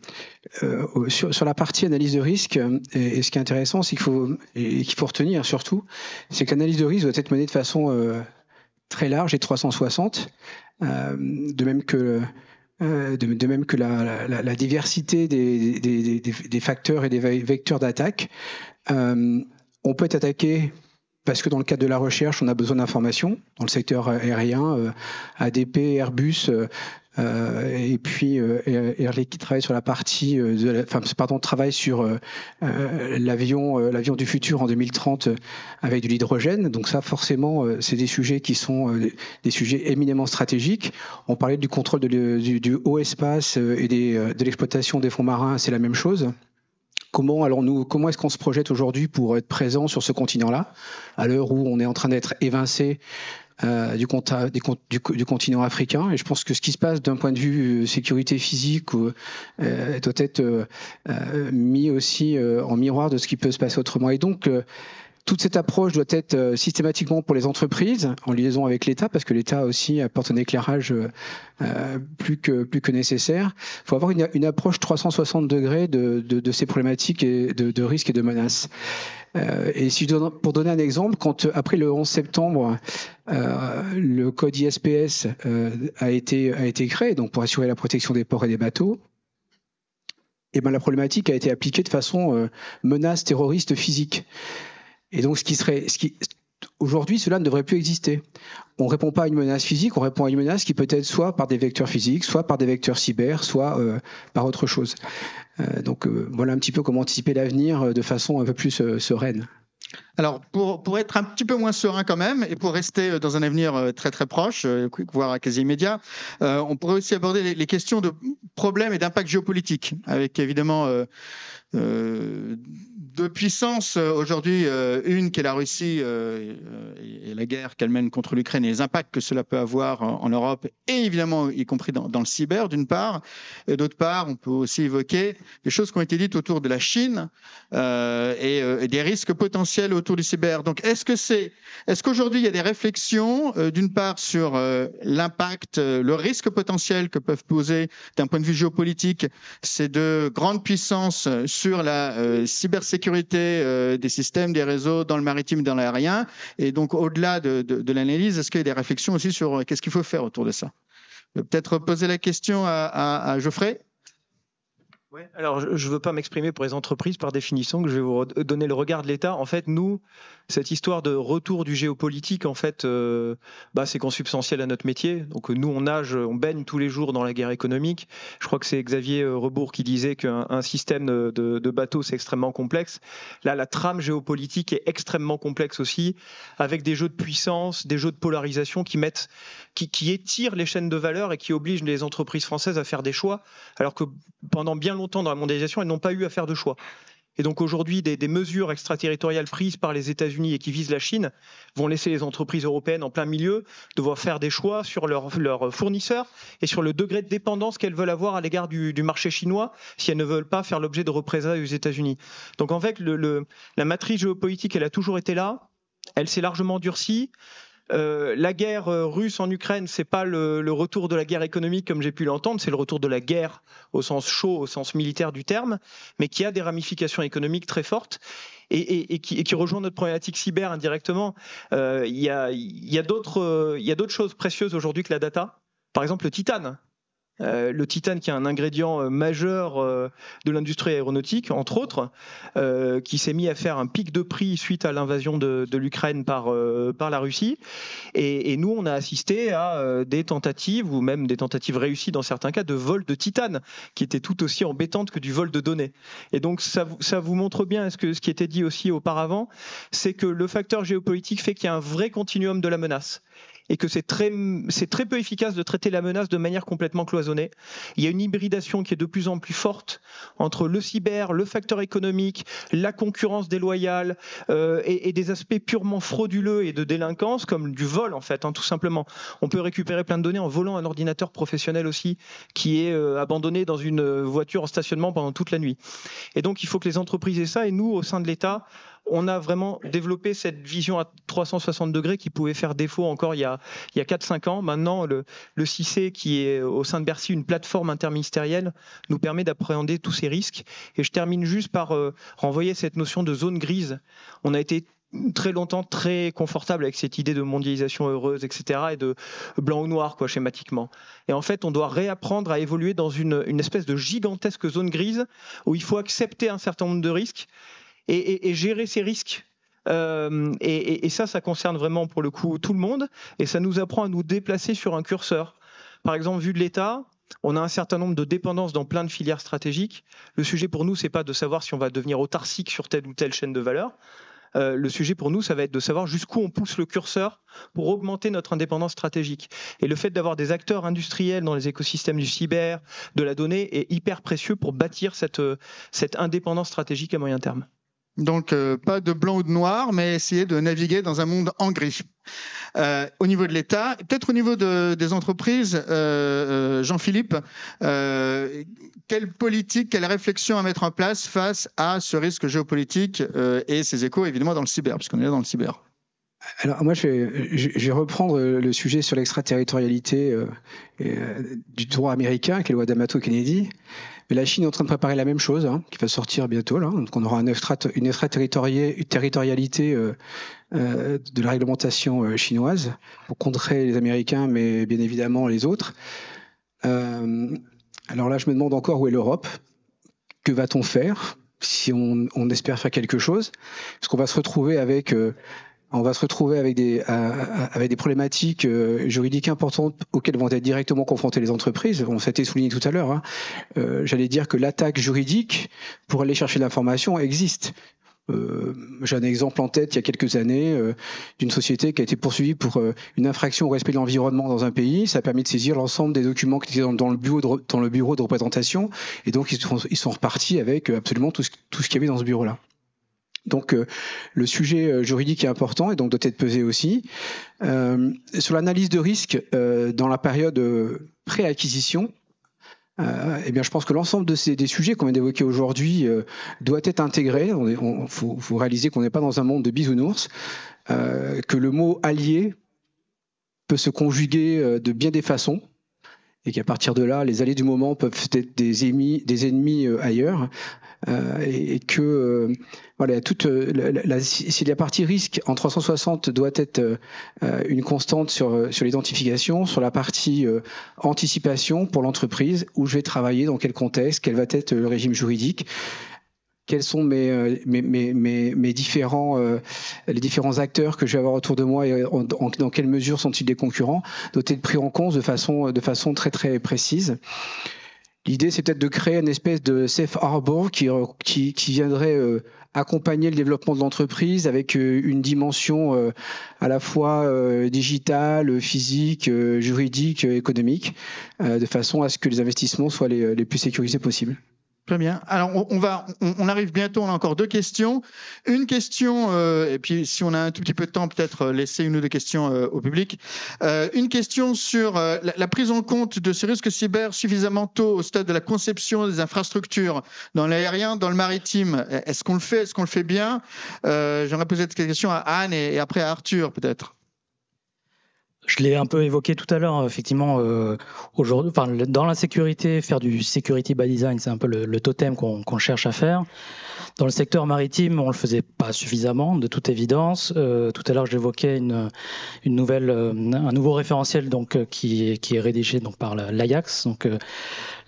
Speaker 5: sur, la partie analyse de risque, et, ce qui est intéressant, c'est qu'il faut, et qu'il faut retenir surtout, c'est que l'analyse de risque doit être menée de façon très large et 360, de même que euh, de, même que la, diversité des, facteurs et des vecteurs d'attaque. Euh, on peut être attaqué parce que dans le cadre de la recherche, on a besoin d'informations dans le secteur aérien, euh, ADP, Airbus, et puis Airlink qui travaille sur la partie, de la, pardon, travaille sur l'avion, l'avion du futur en 2030 avec de l'hydrogène. Donc ça, forcément, c'est des sujets qui sont des sujets éminemment stratégiques. On parlait du contrôle du, du, haut espace et de l'exploitation des fonds marins, c'est la même chose. Comment allons-nous, comment est-ce qu'on se projette aujourd'hui pour être présent sur ce continent-là, à l'heure où on est en train d'être évincé euh, du, continent africain. Et je pense que ce qui se passe d'un point de vue euh, sécurité physique doit être euh, mis aussi en miroir de ce qui peut se passer autrement. Et donc, toute cette approche doit être euh, systématiquement pour les entreprises, en liaison avec l'État, parce que l'État aussi apporte un éclairage euh, euh, plus, que, nécessaire. Il faut avoir une, approche 360 degrés de, ces problématiques et de, risques et de menaces. et si je donne, pour donner un exemple, quand après le 11 septembre, le code ISPS a, été, a été créé, donc pour assurer la protection des ports et des bateaux, et ben la problématique a été appliquée de façon menace terroriste physique. Et donc, ce qui serait, aujourd'hui, cela ne devrait plus exister. On ne répond pas à une menace physique, on répond à une menace qui peut être soit par des vecteurs physiques, soit par des vecteurs cyber, soit euh, par autre chose. Euh, donc, euh, voilà un petit peu comment anticiper l'avenir de façon un peu plus sereine.
Speaker 1: Alors, pour, pour, être un petit peu moins serein quand même, et pour rester dans un avenir très très proche, voire quasi immédiat, on pourrait aussi aborder les, questions de problèmes et d'impact géopolitique, avec évidemment deux puissances euh, aujourd'hui, euh, une qui est la Russie et la guerre qu'elle mène contre l'Ukraine et les impacts que cela peut avoir en, Europe et évidemment y compris dans, le cyber d'une part, et d'autre part on peut aussi évoquer des choses qui ont été dites autour de la Chine euh, et, des risques potentiels autour du cyber. Donc est-ce que c'est, est-ce qu'aujourd'hui il y a des réflexions d'une part sur l'impact, le risque potentiel que peuvent poser d'un point de vue géopolitique ces deux grandes puissances la euh, cybersécurité euh, des systèmes, des réseaux dans le maritime et dans l'aérien. Et donc, au-delà de, l'analyse, est-ce qu'il y a des réflexions aussi sur euh, qu'est-ce qu'il faut faire autour de ça? Peut-être poser la question à Geoffrey?
Speaker 6: Alors je ne veux pas m'exprimer pour les entreprises par définition, que je vais vous donner le regard de l'État. En fait, nous, cette histoire de retour du géopolitique, en fait, euh, bah, c'est consubstantiel à notre métier. Donc nous, on nage, on baigne tous les jours dans la guerre économique. Je crois que c'est Xavier euh, Rebourg qui disait qu'un système de, de bateaux, c'est extrêmement complexe. Là, la trame géopolitique est extrêmement complexe aussi, avec des jeux de puissance, des jeux de polarisation qui mettent, qui, qui étirent les chaînes de valeur et qui obligent les entreprises françaises à faire des choix, alors que pendant bien longtemps, dans la mondialisation, elles n'ont pas eu à faire de choix. Et donc aujourd'hui, des, mesures extraterritoriales prises par les États-Unis et qui visent la Chine vont laisser les entreprises européennes en plein milieu devoir faire des choix sur leurs leur fournisseurs et sur le degré de dépendance qu'elles veulent avoir à l'égard du, marché chinois si elles ne veulent pas faire l'objet de représailles aux États-Unis. Donc en fait, la matrice géopolitique, elle a toujours été là. Elle s'est largement durcie. Euh, la guerre euh, russe en Ukraine, c'est pas le, retour de la guerre économique comme j'ai pu l'entendre, c'est le retour de la guerre au sens chaud, au sens militaire du terme, mais qui a des ramifications économiques très fortes. Et, qui, rejoint notre problématique cyber indirectement. Euh, il y a d'autres choses précieuses aujourd'hui que la data. Par exemple, le titane. Euh, le titane qui est un ingrédient euh, majeur euh, de l'industrie aéronautique, entre autres, qui s'est mis à faire un pic de prix suite à l'invasion de, l'Ukraine par, la Russie. Et, nous, on a assisté à des tentatives, ou même des tentatives réussies dans certains cas, de vol de titane, qui étaient tout aussi embêtantes que du vol de données. Et donc, ça, ça vous montre bien ce, que, ce qui était dit aussi auparavant, c'est que le facteur géopolitique fait qu'il y a un vrai continuum de la menace et que c'est très, c'est très peu efficace de traiter la menace de manière complètement cloisonnée. Il y a une hybridation qui est de plus en plus forte entre le cyber, le facteur économique, la concurrence déloyale euh, et, et, des aspects purement frauduleux et de délinquance, comme du vol en fait, hein, tout simplement. On peut récupérer plein de données en volant un ordinateur professionnel aussi qui est euh, abandonné dans une voiture en stationnement pendant toute la nuit. Et donc il faut que les entreprises aient ça et nous, au sein de l'État, on a vraiment développé cette vision à 360 degrés qui pouvait faire défaut encore il y a, il y a 4-5 ans. Maintenant, le, le qui est au sein de Bercy une plateforme interministérielle, nous permet d'appréhender tous ces risques. Et je termine juste par euh, renvoyer cette notion de zone grise. On a été très longtemps très confortable avec cette idée de mondialisation heureuse, etc., et de blanc ou noir, quoi, schématiquement. Et en fait, on doit réapprendre à évoluer dans une espèce de gigantesque zone grise où il faut accepter un certain nombre de risques et, gérer ces risques Euh, et, ça, ça concerne vraiment pour le coup tout le monde, et ça nous apprend à nous déplacer sur un curseur. Par exemple, vu de l'État, on a un certain nombre de dépendances dans plein de filières stratégiques. Le sujet pour nous, c'est pas de savoir si on va devenir autarcique sur telle ou telle chaîne de valeur. Euh, le sujet pour nous, ça va être de savoir jusqu'où on pousse le curseur pour augmenter notre indépendance stratégique. Et le fait d'avoir des acteurs industriels dans les écosystèmes du cyber, de la donnée, est hyper précieux pour bâtir cette, euh, cette indépendance stratégique à moyen terme.
Speaker 1: Donc, euh, pas de blanc ou de noir, mais essayer de naviguer dans un monde en gris. Euh, au niveau de l'État, peut-être au niveau de, des entreprises, euh, Jean-Philippe, quelle politique, quelle réflexion à mettre en place face à ce risque géopolitique et ses échos, évidemment, dans le cyber, puisqu'on est là dans le cyber
Speaker 5: alors moi, je vais, reprendre le sujet sur l'extraterritorialité du droit américain, qui est la loi d'Amato Kennedy la Chine est en train de préparer la même chose, hein, qui va sortir bientôt. Là. Donc on aura une extraterritorialité euh, euh, de la réglementation euh, chinoise pour contrer les Américains, mais bien évidemment les autres. alors là, je me demande encore où est l'Europe. Que va-t-on faire si on, on, espère faire quelque chose? Est-ce qu'on va se retrouver avec on va se retrouver avec des, avec des problématiques euh, juridiques importantes auxquelles vont être directement confrontées les entreprises. On s'était souligné tout à l'heure. Hein. Euh, j'allais dire que l'attaque juridique pour aller chercher l'information existe. Euh, J'ai un exemple en tête il y a quelques années euh, d'une société qui a été poursuivie pour une infraction au respect de l'environnement dans un pays. Ça a permis de saisir l'ensemble des documents qui étaient dans, le, bureau de, dans le bureau de représentation. Et donc, ils sont, ils repartis avec absolument tout ce qu'il y avait dans ce bureau-là. Donc euh, le sujet euh, juridique est important et donc doit être pesé aussi. Euh, sur l'analyse de risque dans la période pré-acquisition, eh bien, je pense que l'ensemble de ces des sujets qu'on vient d'évoquer aujourd'hui doit être intégré. Il faut, réaliser qu'on n'est pas dans un monde de bisounours, que le mot allié peut se conjuguer de bien des façons et qu'à partir de là, les alliés du moment peuvent être des ennemis, des ennemis ailleurs. Euh, et, que euh, voilà toute euh, la, si la partie risque en 360 doit être une constante sur sur l'identification, sur la partie anticipation pour l'entreprise où je vais travailler, dans quel contexte, quel va être le régime juridique quels sont mes, mes, mes, mes différents, les différents acteurs que je vais avoir autour de moi et dans quelle mesure sont-ils des concurrents, doit être pris en compte de façon, de façon très très précise. L'idée, c'est peut-être de créer une espèce de safe harbor qui, qui viendrait euh, accompagner le développement de l'entreprise avec euh, une dimension euh, à la fois digitale, physique, juridique, économique, de façon à ce que les investissements soient les, les plus sécurisés possibles.
Speaker 1: Très bien. Alors, on, va, on, arrive bientôt. On a encore deux questions. Une question, euh, et puis si on a un tout petit peu de temps, peut-être euh, laisser une ou deux questions euh, au public. une question sur la, prise en compte de ce risque cyber suffisamment tôt au stade de la conception des infrastructures dans l'aérien, dans le maritime. Est-ce qu'on le fait? Est-ce qu'on le fait bien? J'aimerais poser cette question à Anne et après à Arthur, peut-être.
Speaker 2: Je l'ai un peu évoqué tout à l'heure, effectivement, euh, aujourd'hui, dans la sécurité, faire du security by design, c'est un peu le, totem qu'on cherche à faire. Dans le secteur maritime, on le faisait pas suffisamment, de toute évidence. Euh, tout à l'heure, j'évoquais une, euh, un nouveau référentiel donc qui, est rédigé donc par euh,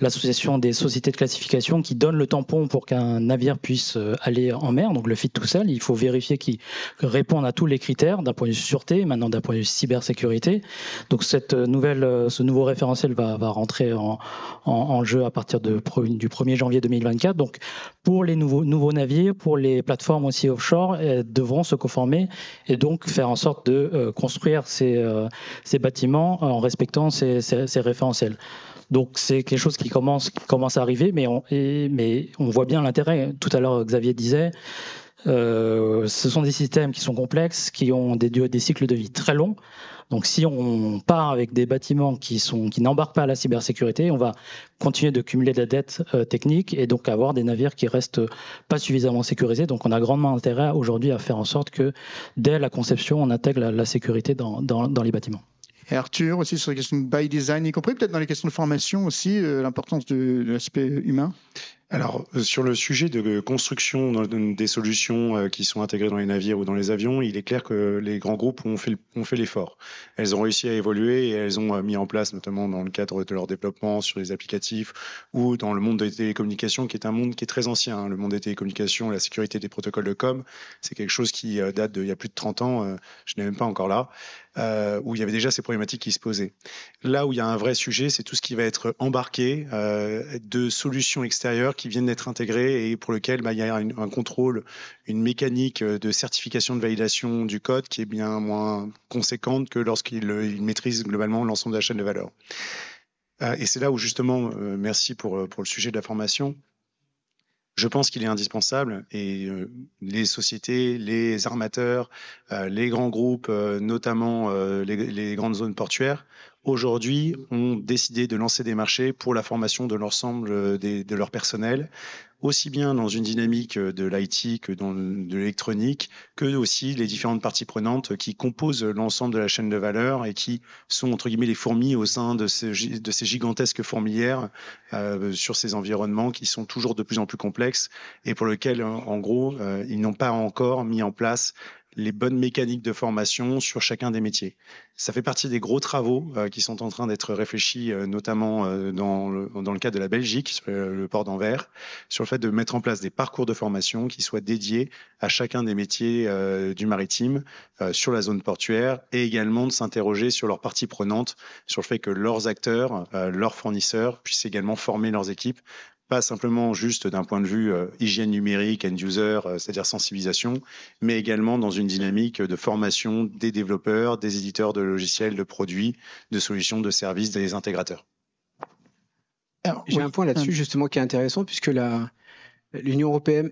Speaker 2: l'association des sociétés de classification qui donne le tampon pour qu'un navire puisse aller en mer, donc le fit tout seul. Il faut vérifier qu'il réponde à tous les critères d'un point de vue sûreté, maintenant d'un point de vue cybersécurité. Donc cette nouvelle, ce nouveau référentiel va, va rentrer en, jeu à partir du 1er janvier 2024. Donc pour les nouveaux, navires, pour les plateformes aussi offshore, devront se conformer et donc faire en sorte de euh, construire ces, euh, bâtiments en respectant ces, référentiels. Donc c'est quelque chose qui commence, à arriver, mais on, voit bien l'intérêt. Tout à l'heure, Xavier disait, euh, ce sont des systèmes qui sont complexes, qui ont des cycles de vie très longs. Donc si on part avec des bâtiments qui sont qui n'embarquent pas à la cybersécurité, on va continuer de cumuler de la dette euh, technique et donc avoir des navires qui restent pas suffisamment sécurisés. Donc on a grandement intérêt aujourd'hui à faire en sorte que dès la conception, on intègre la, sécurité dans, dans, les bâtiments.
Speaker 1: Et Arthur, aussi sur les questions de by design, y compris peut-être dans les questions de formation aussi, euh, l'importance de l'aspect humain?
Speaker 3: Alors, euh, sur le sujet de construction des solutions euh, qui sont intégrées dans les navires ou dans les avions, il est clair que les grands groupes ont fait, l'effort. Elles ont réussi à évoluer et elles ont euh, mis en place, notamment dans le cadre de leur développement sur les applicatifs ou dans le monde des télécommunications, qui est un monde qui est très ancien. Hein. Le monde des télécommunications, la sécurité des protocoles de com, c'est quelque chose qui date d'il y a plus de 30 ans. Je n'ai même pas encore là. Euh, où il y avait déjà ces problématiques qui se posaient. Là où il y a un vrai sujet, c'est tout ce qui va être embarqué euh, de solutions extérieures qui viennent d'être intégrées et pour lequel bah, il y a un, contrôle, une mécanique de certification de validation du code qui est bien moins conséquente que lorsqu'il maîtrise globalement l'ensemble de la chaîne de valeur. Euh, et c'est là où justement, merci pour, le sujet de la formation, je pense qu'il est indispensable et euh, les sociétés, les armateurs, euh, les grands groupes, euh, notamment les, grandes zones portuaires, aujourd'hui ont décidé de lancer des marchés pour la formation de l'ensemble de leur personnel aussi bien dans une dynamique de l'IT que dans de l'électronique, que aussi les différentes parties prenantes qui composent l'ensemble de la chaîne de valeur et qui sont entre guillemets les fourmis au sein de ces, gigantesques fourmilières euh, sur ces environnements qui sont toujours de plus en plus complexes et pour lesquels, en gros, euh, ils n'ont pas encore mis en place les bonnes mécaniques de formation sur chacun des métiers. Ça fait partie des gros travaux euh, qui sont en train d'être réfléchis, euh, notamment euh, dans, le, dans le cas de la Belgique, sur le port d'Anvers, sur le fait de mettre en place des parcours de formation qui soient dédiés à chacun des métiers du maritime sur la zone portuaire et également de s'interroger sur leurs parties prenantes, sur le fait que leurs acteurs, leurs fournisseurs puissent également former leurs équipes pas simplement juste d'un point de vue euh, hygiène numérique, end-user, euh, c'est-à-dire sensibilisation, mais également dans une dynamique de formation des développeurs, des éditeurs de logiciels, de produits, de solutions, de services, des intégrateurs.
Speaker 5: J'ai un point là-dessus justement qui est intéressant puisque la, L'Union européenne,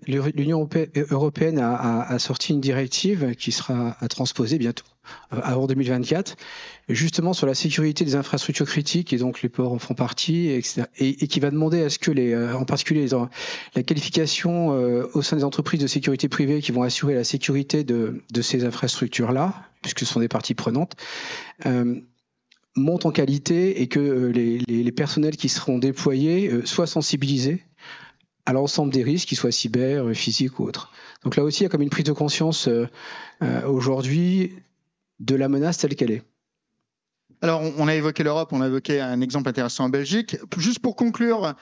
Speaker 5: européenne a, sorti une directive qui sera à transposer bientôt, euh, avant 2024, justement sur la sécurité des infrastructures critiques, et donc les ports en font partie, etc., et, qui va demander à ce que les, euh, en particulier la qualification euh, au sein des entreprises de sécurité privée qui vont assurer la sécurité de, ces infrastructures-là, puisque ce sont des parties prenantes, montent en qualité et que les, les, personnels qui seront déployés soient sensibilisés à l'ensemble des risques, qu'ils soient cyber, physiques ou autres. Donc là aussi, il y a comme une prise de conscience euh, euh, aujourd'hui de la menace telle qu'elle est.
Speaker 1: Alors, on a évoqué l'Europe, on a évoqué un exemple intéressant en Belgique. Juste pour conclure,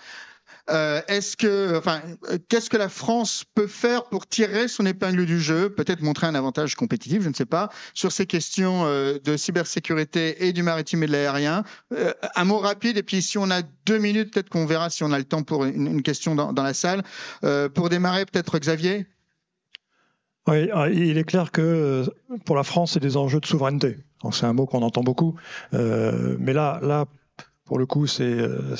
Speaker 1: euh, est-ce que, enfin, qu'est-ce que la France peut faire pour tirer son épingle du jeu, peut-être montrer un avantage compétitif, je ne sais pas, sur ces questions euh, de cybersécurité et du maritime et de l'aérien? Euh, Un mot rapide, et puis si on a deux minutes, peut-être qu'on verra si on a le temps pour une, question dans, la salle. pour démarrer, peut-être Xavier?
Speaker 4: Oui, il est clair que pour la France, c'est des enjeux de souveraineté. C'est un mot qu'on entend beaucoup, mais là, là, pour le coup, c'est euh,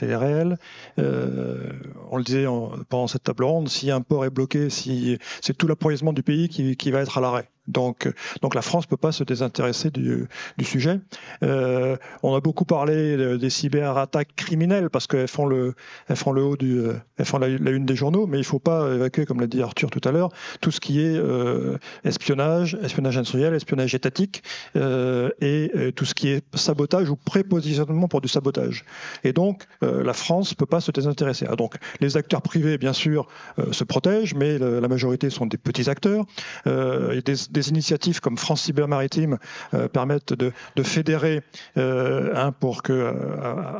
Speaker 4: réel. Euh, on le disait pendant cette table ronde, si un port est bloqué, si c'est tout l'approvisionnement du pays qui, qui va être à l'arrêt. Donc, la France ne peut pas se désintéresser du, sujet. Euh, on a beaucoup parlé des cyberattaques criminelles parce qu'elles font haut elles font la, une des journaux, mais il ne faut pas évacuer, comme l'a dit Arthur tout à l'heure, tout ce qui est euh, espionnage, espionnage industriel, espionnage étatique euh, et euh, tout ce qui est sabotage ou prépositionnement pour du sabotage. Et donc, euh, la France ne peut pas se désintéresser. Ah, donc, les acteurs privés, bien sûr, euh, se protègent, mais la majorité sont des petits acteurs. Euh, des initiatives comme France Cyber Maritime euh, permettent de, fédérer euh, pour que euh,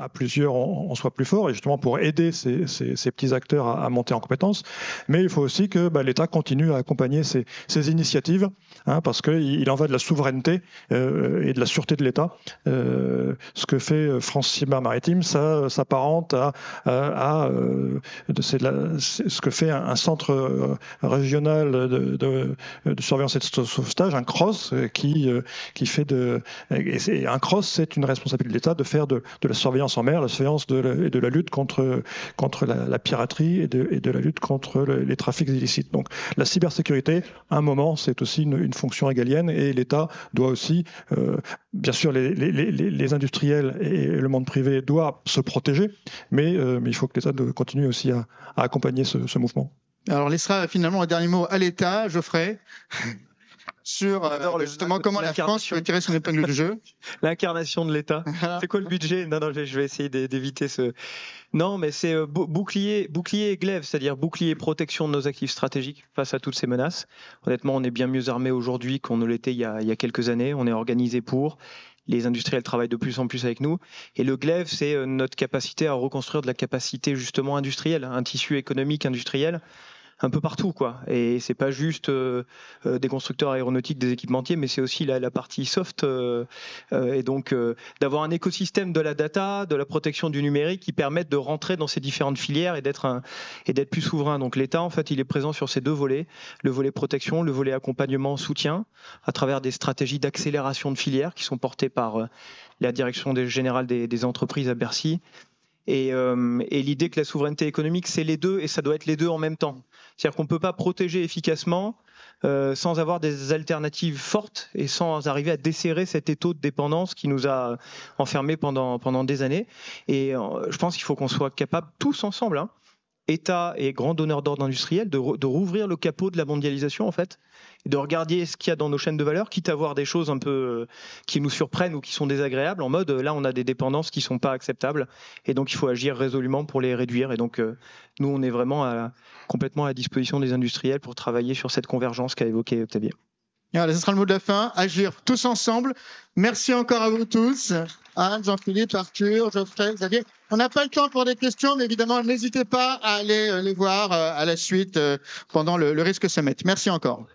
Speaker 4: à, plusieurs on, soit plus fort et justement pour aider ces, petits acteurs à, monter en compétences. Mais il faut aussi que bah, l'État continue à accompagner ces, initiatives hein, parce qu'il il en va de la souveraineté et de la sûreté de l'État. Ce que fait France Cyber Maritime, ça s'apparente à, ce que fait un, centre régional de, de, de surveillance et de sauvetage, un cross euh, qui, euh, qui fait de. Et un cross, c'est une responsabilité de l'État de faire de, de, la surveillance en mer, la surveillance de la, et de la lutte contre, contre la, piraterie et de, et de, la lutte contre les trafics illicites. Donc la cybersécurité, à un moment, c'est aussi une, une, fonction égalienne et l'État doit aussi, euh, bien sûr, les, les, les, industriels et le monde privé doivent se protéger, mais, mais il faut que l'État continue aussi à, à accompagner ce, ce mouvement.
Speaker 1: Alors, on laissera finalement un dernier mot à l'État, Geoffrey? sur euh, justement comment la France peut tirer son épingle du jeu.
Speaker 6: L'incarnation de l'État. C'est quoi le budget? Non, non, je vais essayer d'éviter ce. Non, mais c'est euh, bouclier, bouclier et glaive, c'est-à-dire bouclier protection de nos actifs stratégiques face à toutes ces menaces. Honnêtement, on est bien mieux armé aujourd'hui qu'on ne l'était il, il, y a quelques années. On est organisé pour les industriels travaillent de plus en plus avec nous. Et le glaive, c'est euh, notre capacité à reconstruire de la capacité justement industrielle, un tissu économique industriel un peu partout, quoi. Et c'est pas juste euh, euh, des constructeurs aéronautiques, des équipementiers, mais c'est aussi la, partie soft. Euh, et donc d'avoir un écosystème de la data, de la protection du numérique qui permettent de rentrer dans ces différentes filières et d'être et d'être plus souverain. Donc l'État, en fait, il est présent sur ces deux volets le volet protection, le volet accompagnement, soutien, à travers des stratégies d'accélération de filières qui sont portées par la direction générale des, des entreprises à Bercy euh, et, l'idée que la souveraineté économique, c'est les deux, et ça doit être les deux en même temps. C'est-à-dire qu'on ne peut pas protéger efficacement euh, sans avoir des alternatives fortes et sans arriver à desserrer cet étau de dépendance qui nous a enfermés pendant, pendant des années. Et euh, je pense qu'il faut qu'on soit capable, tous ensemble, hein, État et grand donneur d'ordre industriel, de, de, rouvrir le capot de la mondialisation, en fait, de regarder ce qu'il y a dans nos chaînes de valeur, quitte à voir des choses un peu euh, qui nous surprennent ou qui sont désagréables, en mode euh, là on a des dépendances qui sont pas acceptables et donc il faut agir résolument pour les réduire. Et donc euh, nous on est vraiment complètement à disposition des industriels pour travailler sur cette convergence qu'a évoqué Octavien.
Speaker 1: Voilà, ce sera le mot de la fin. Agir tous ensemble. Merci encore à vous tous. Anne, Jean-Philippe, Arthur, Geoffrey, Xavier. On n'a pas le temps pour des questions, mais évidemment, n'hésitez pas à aller les voir à la suite pendant le, le risque summit. Merci encore.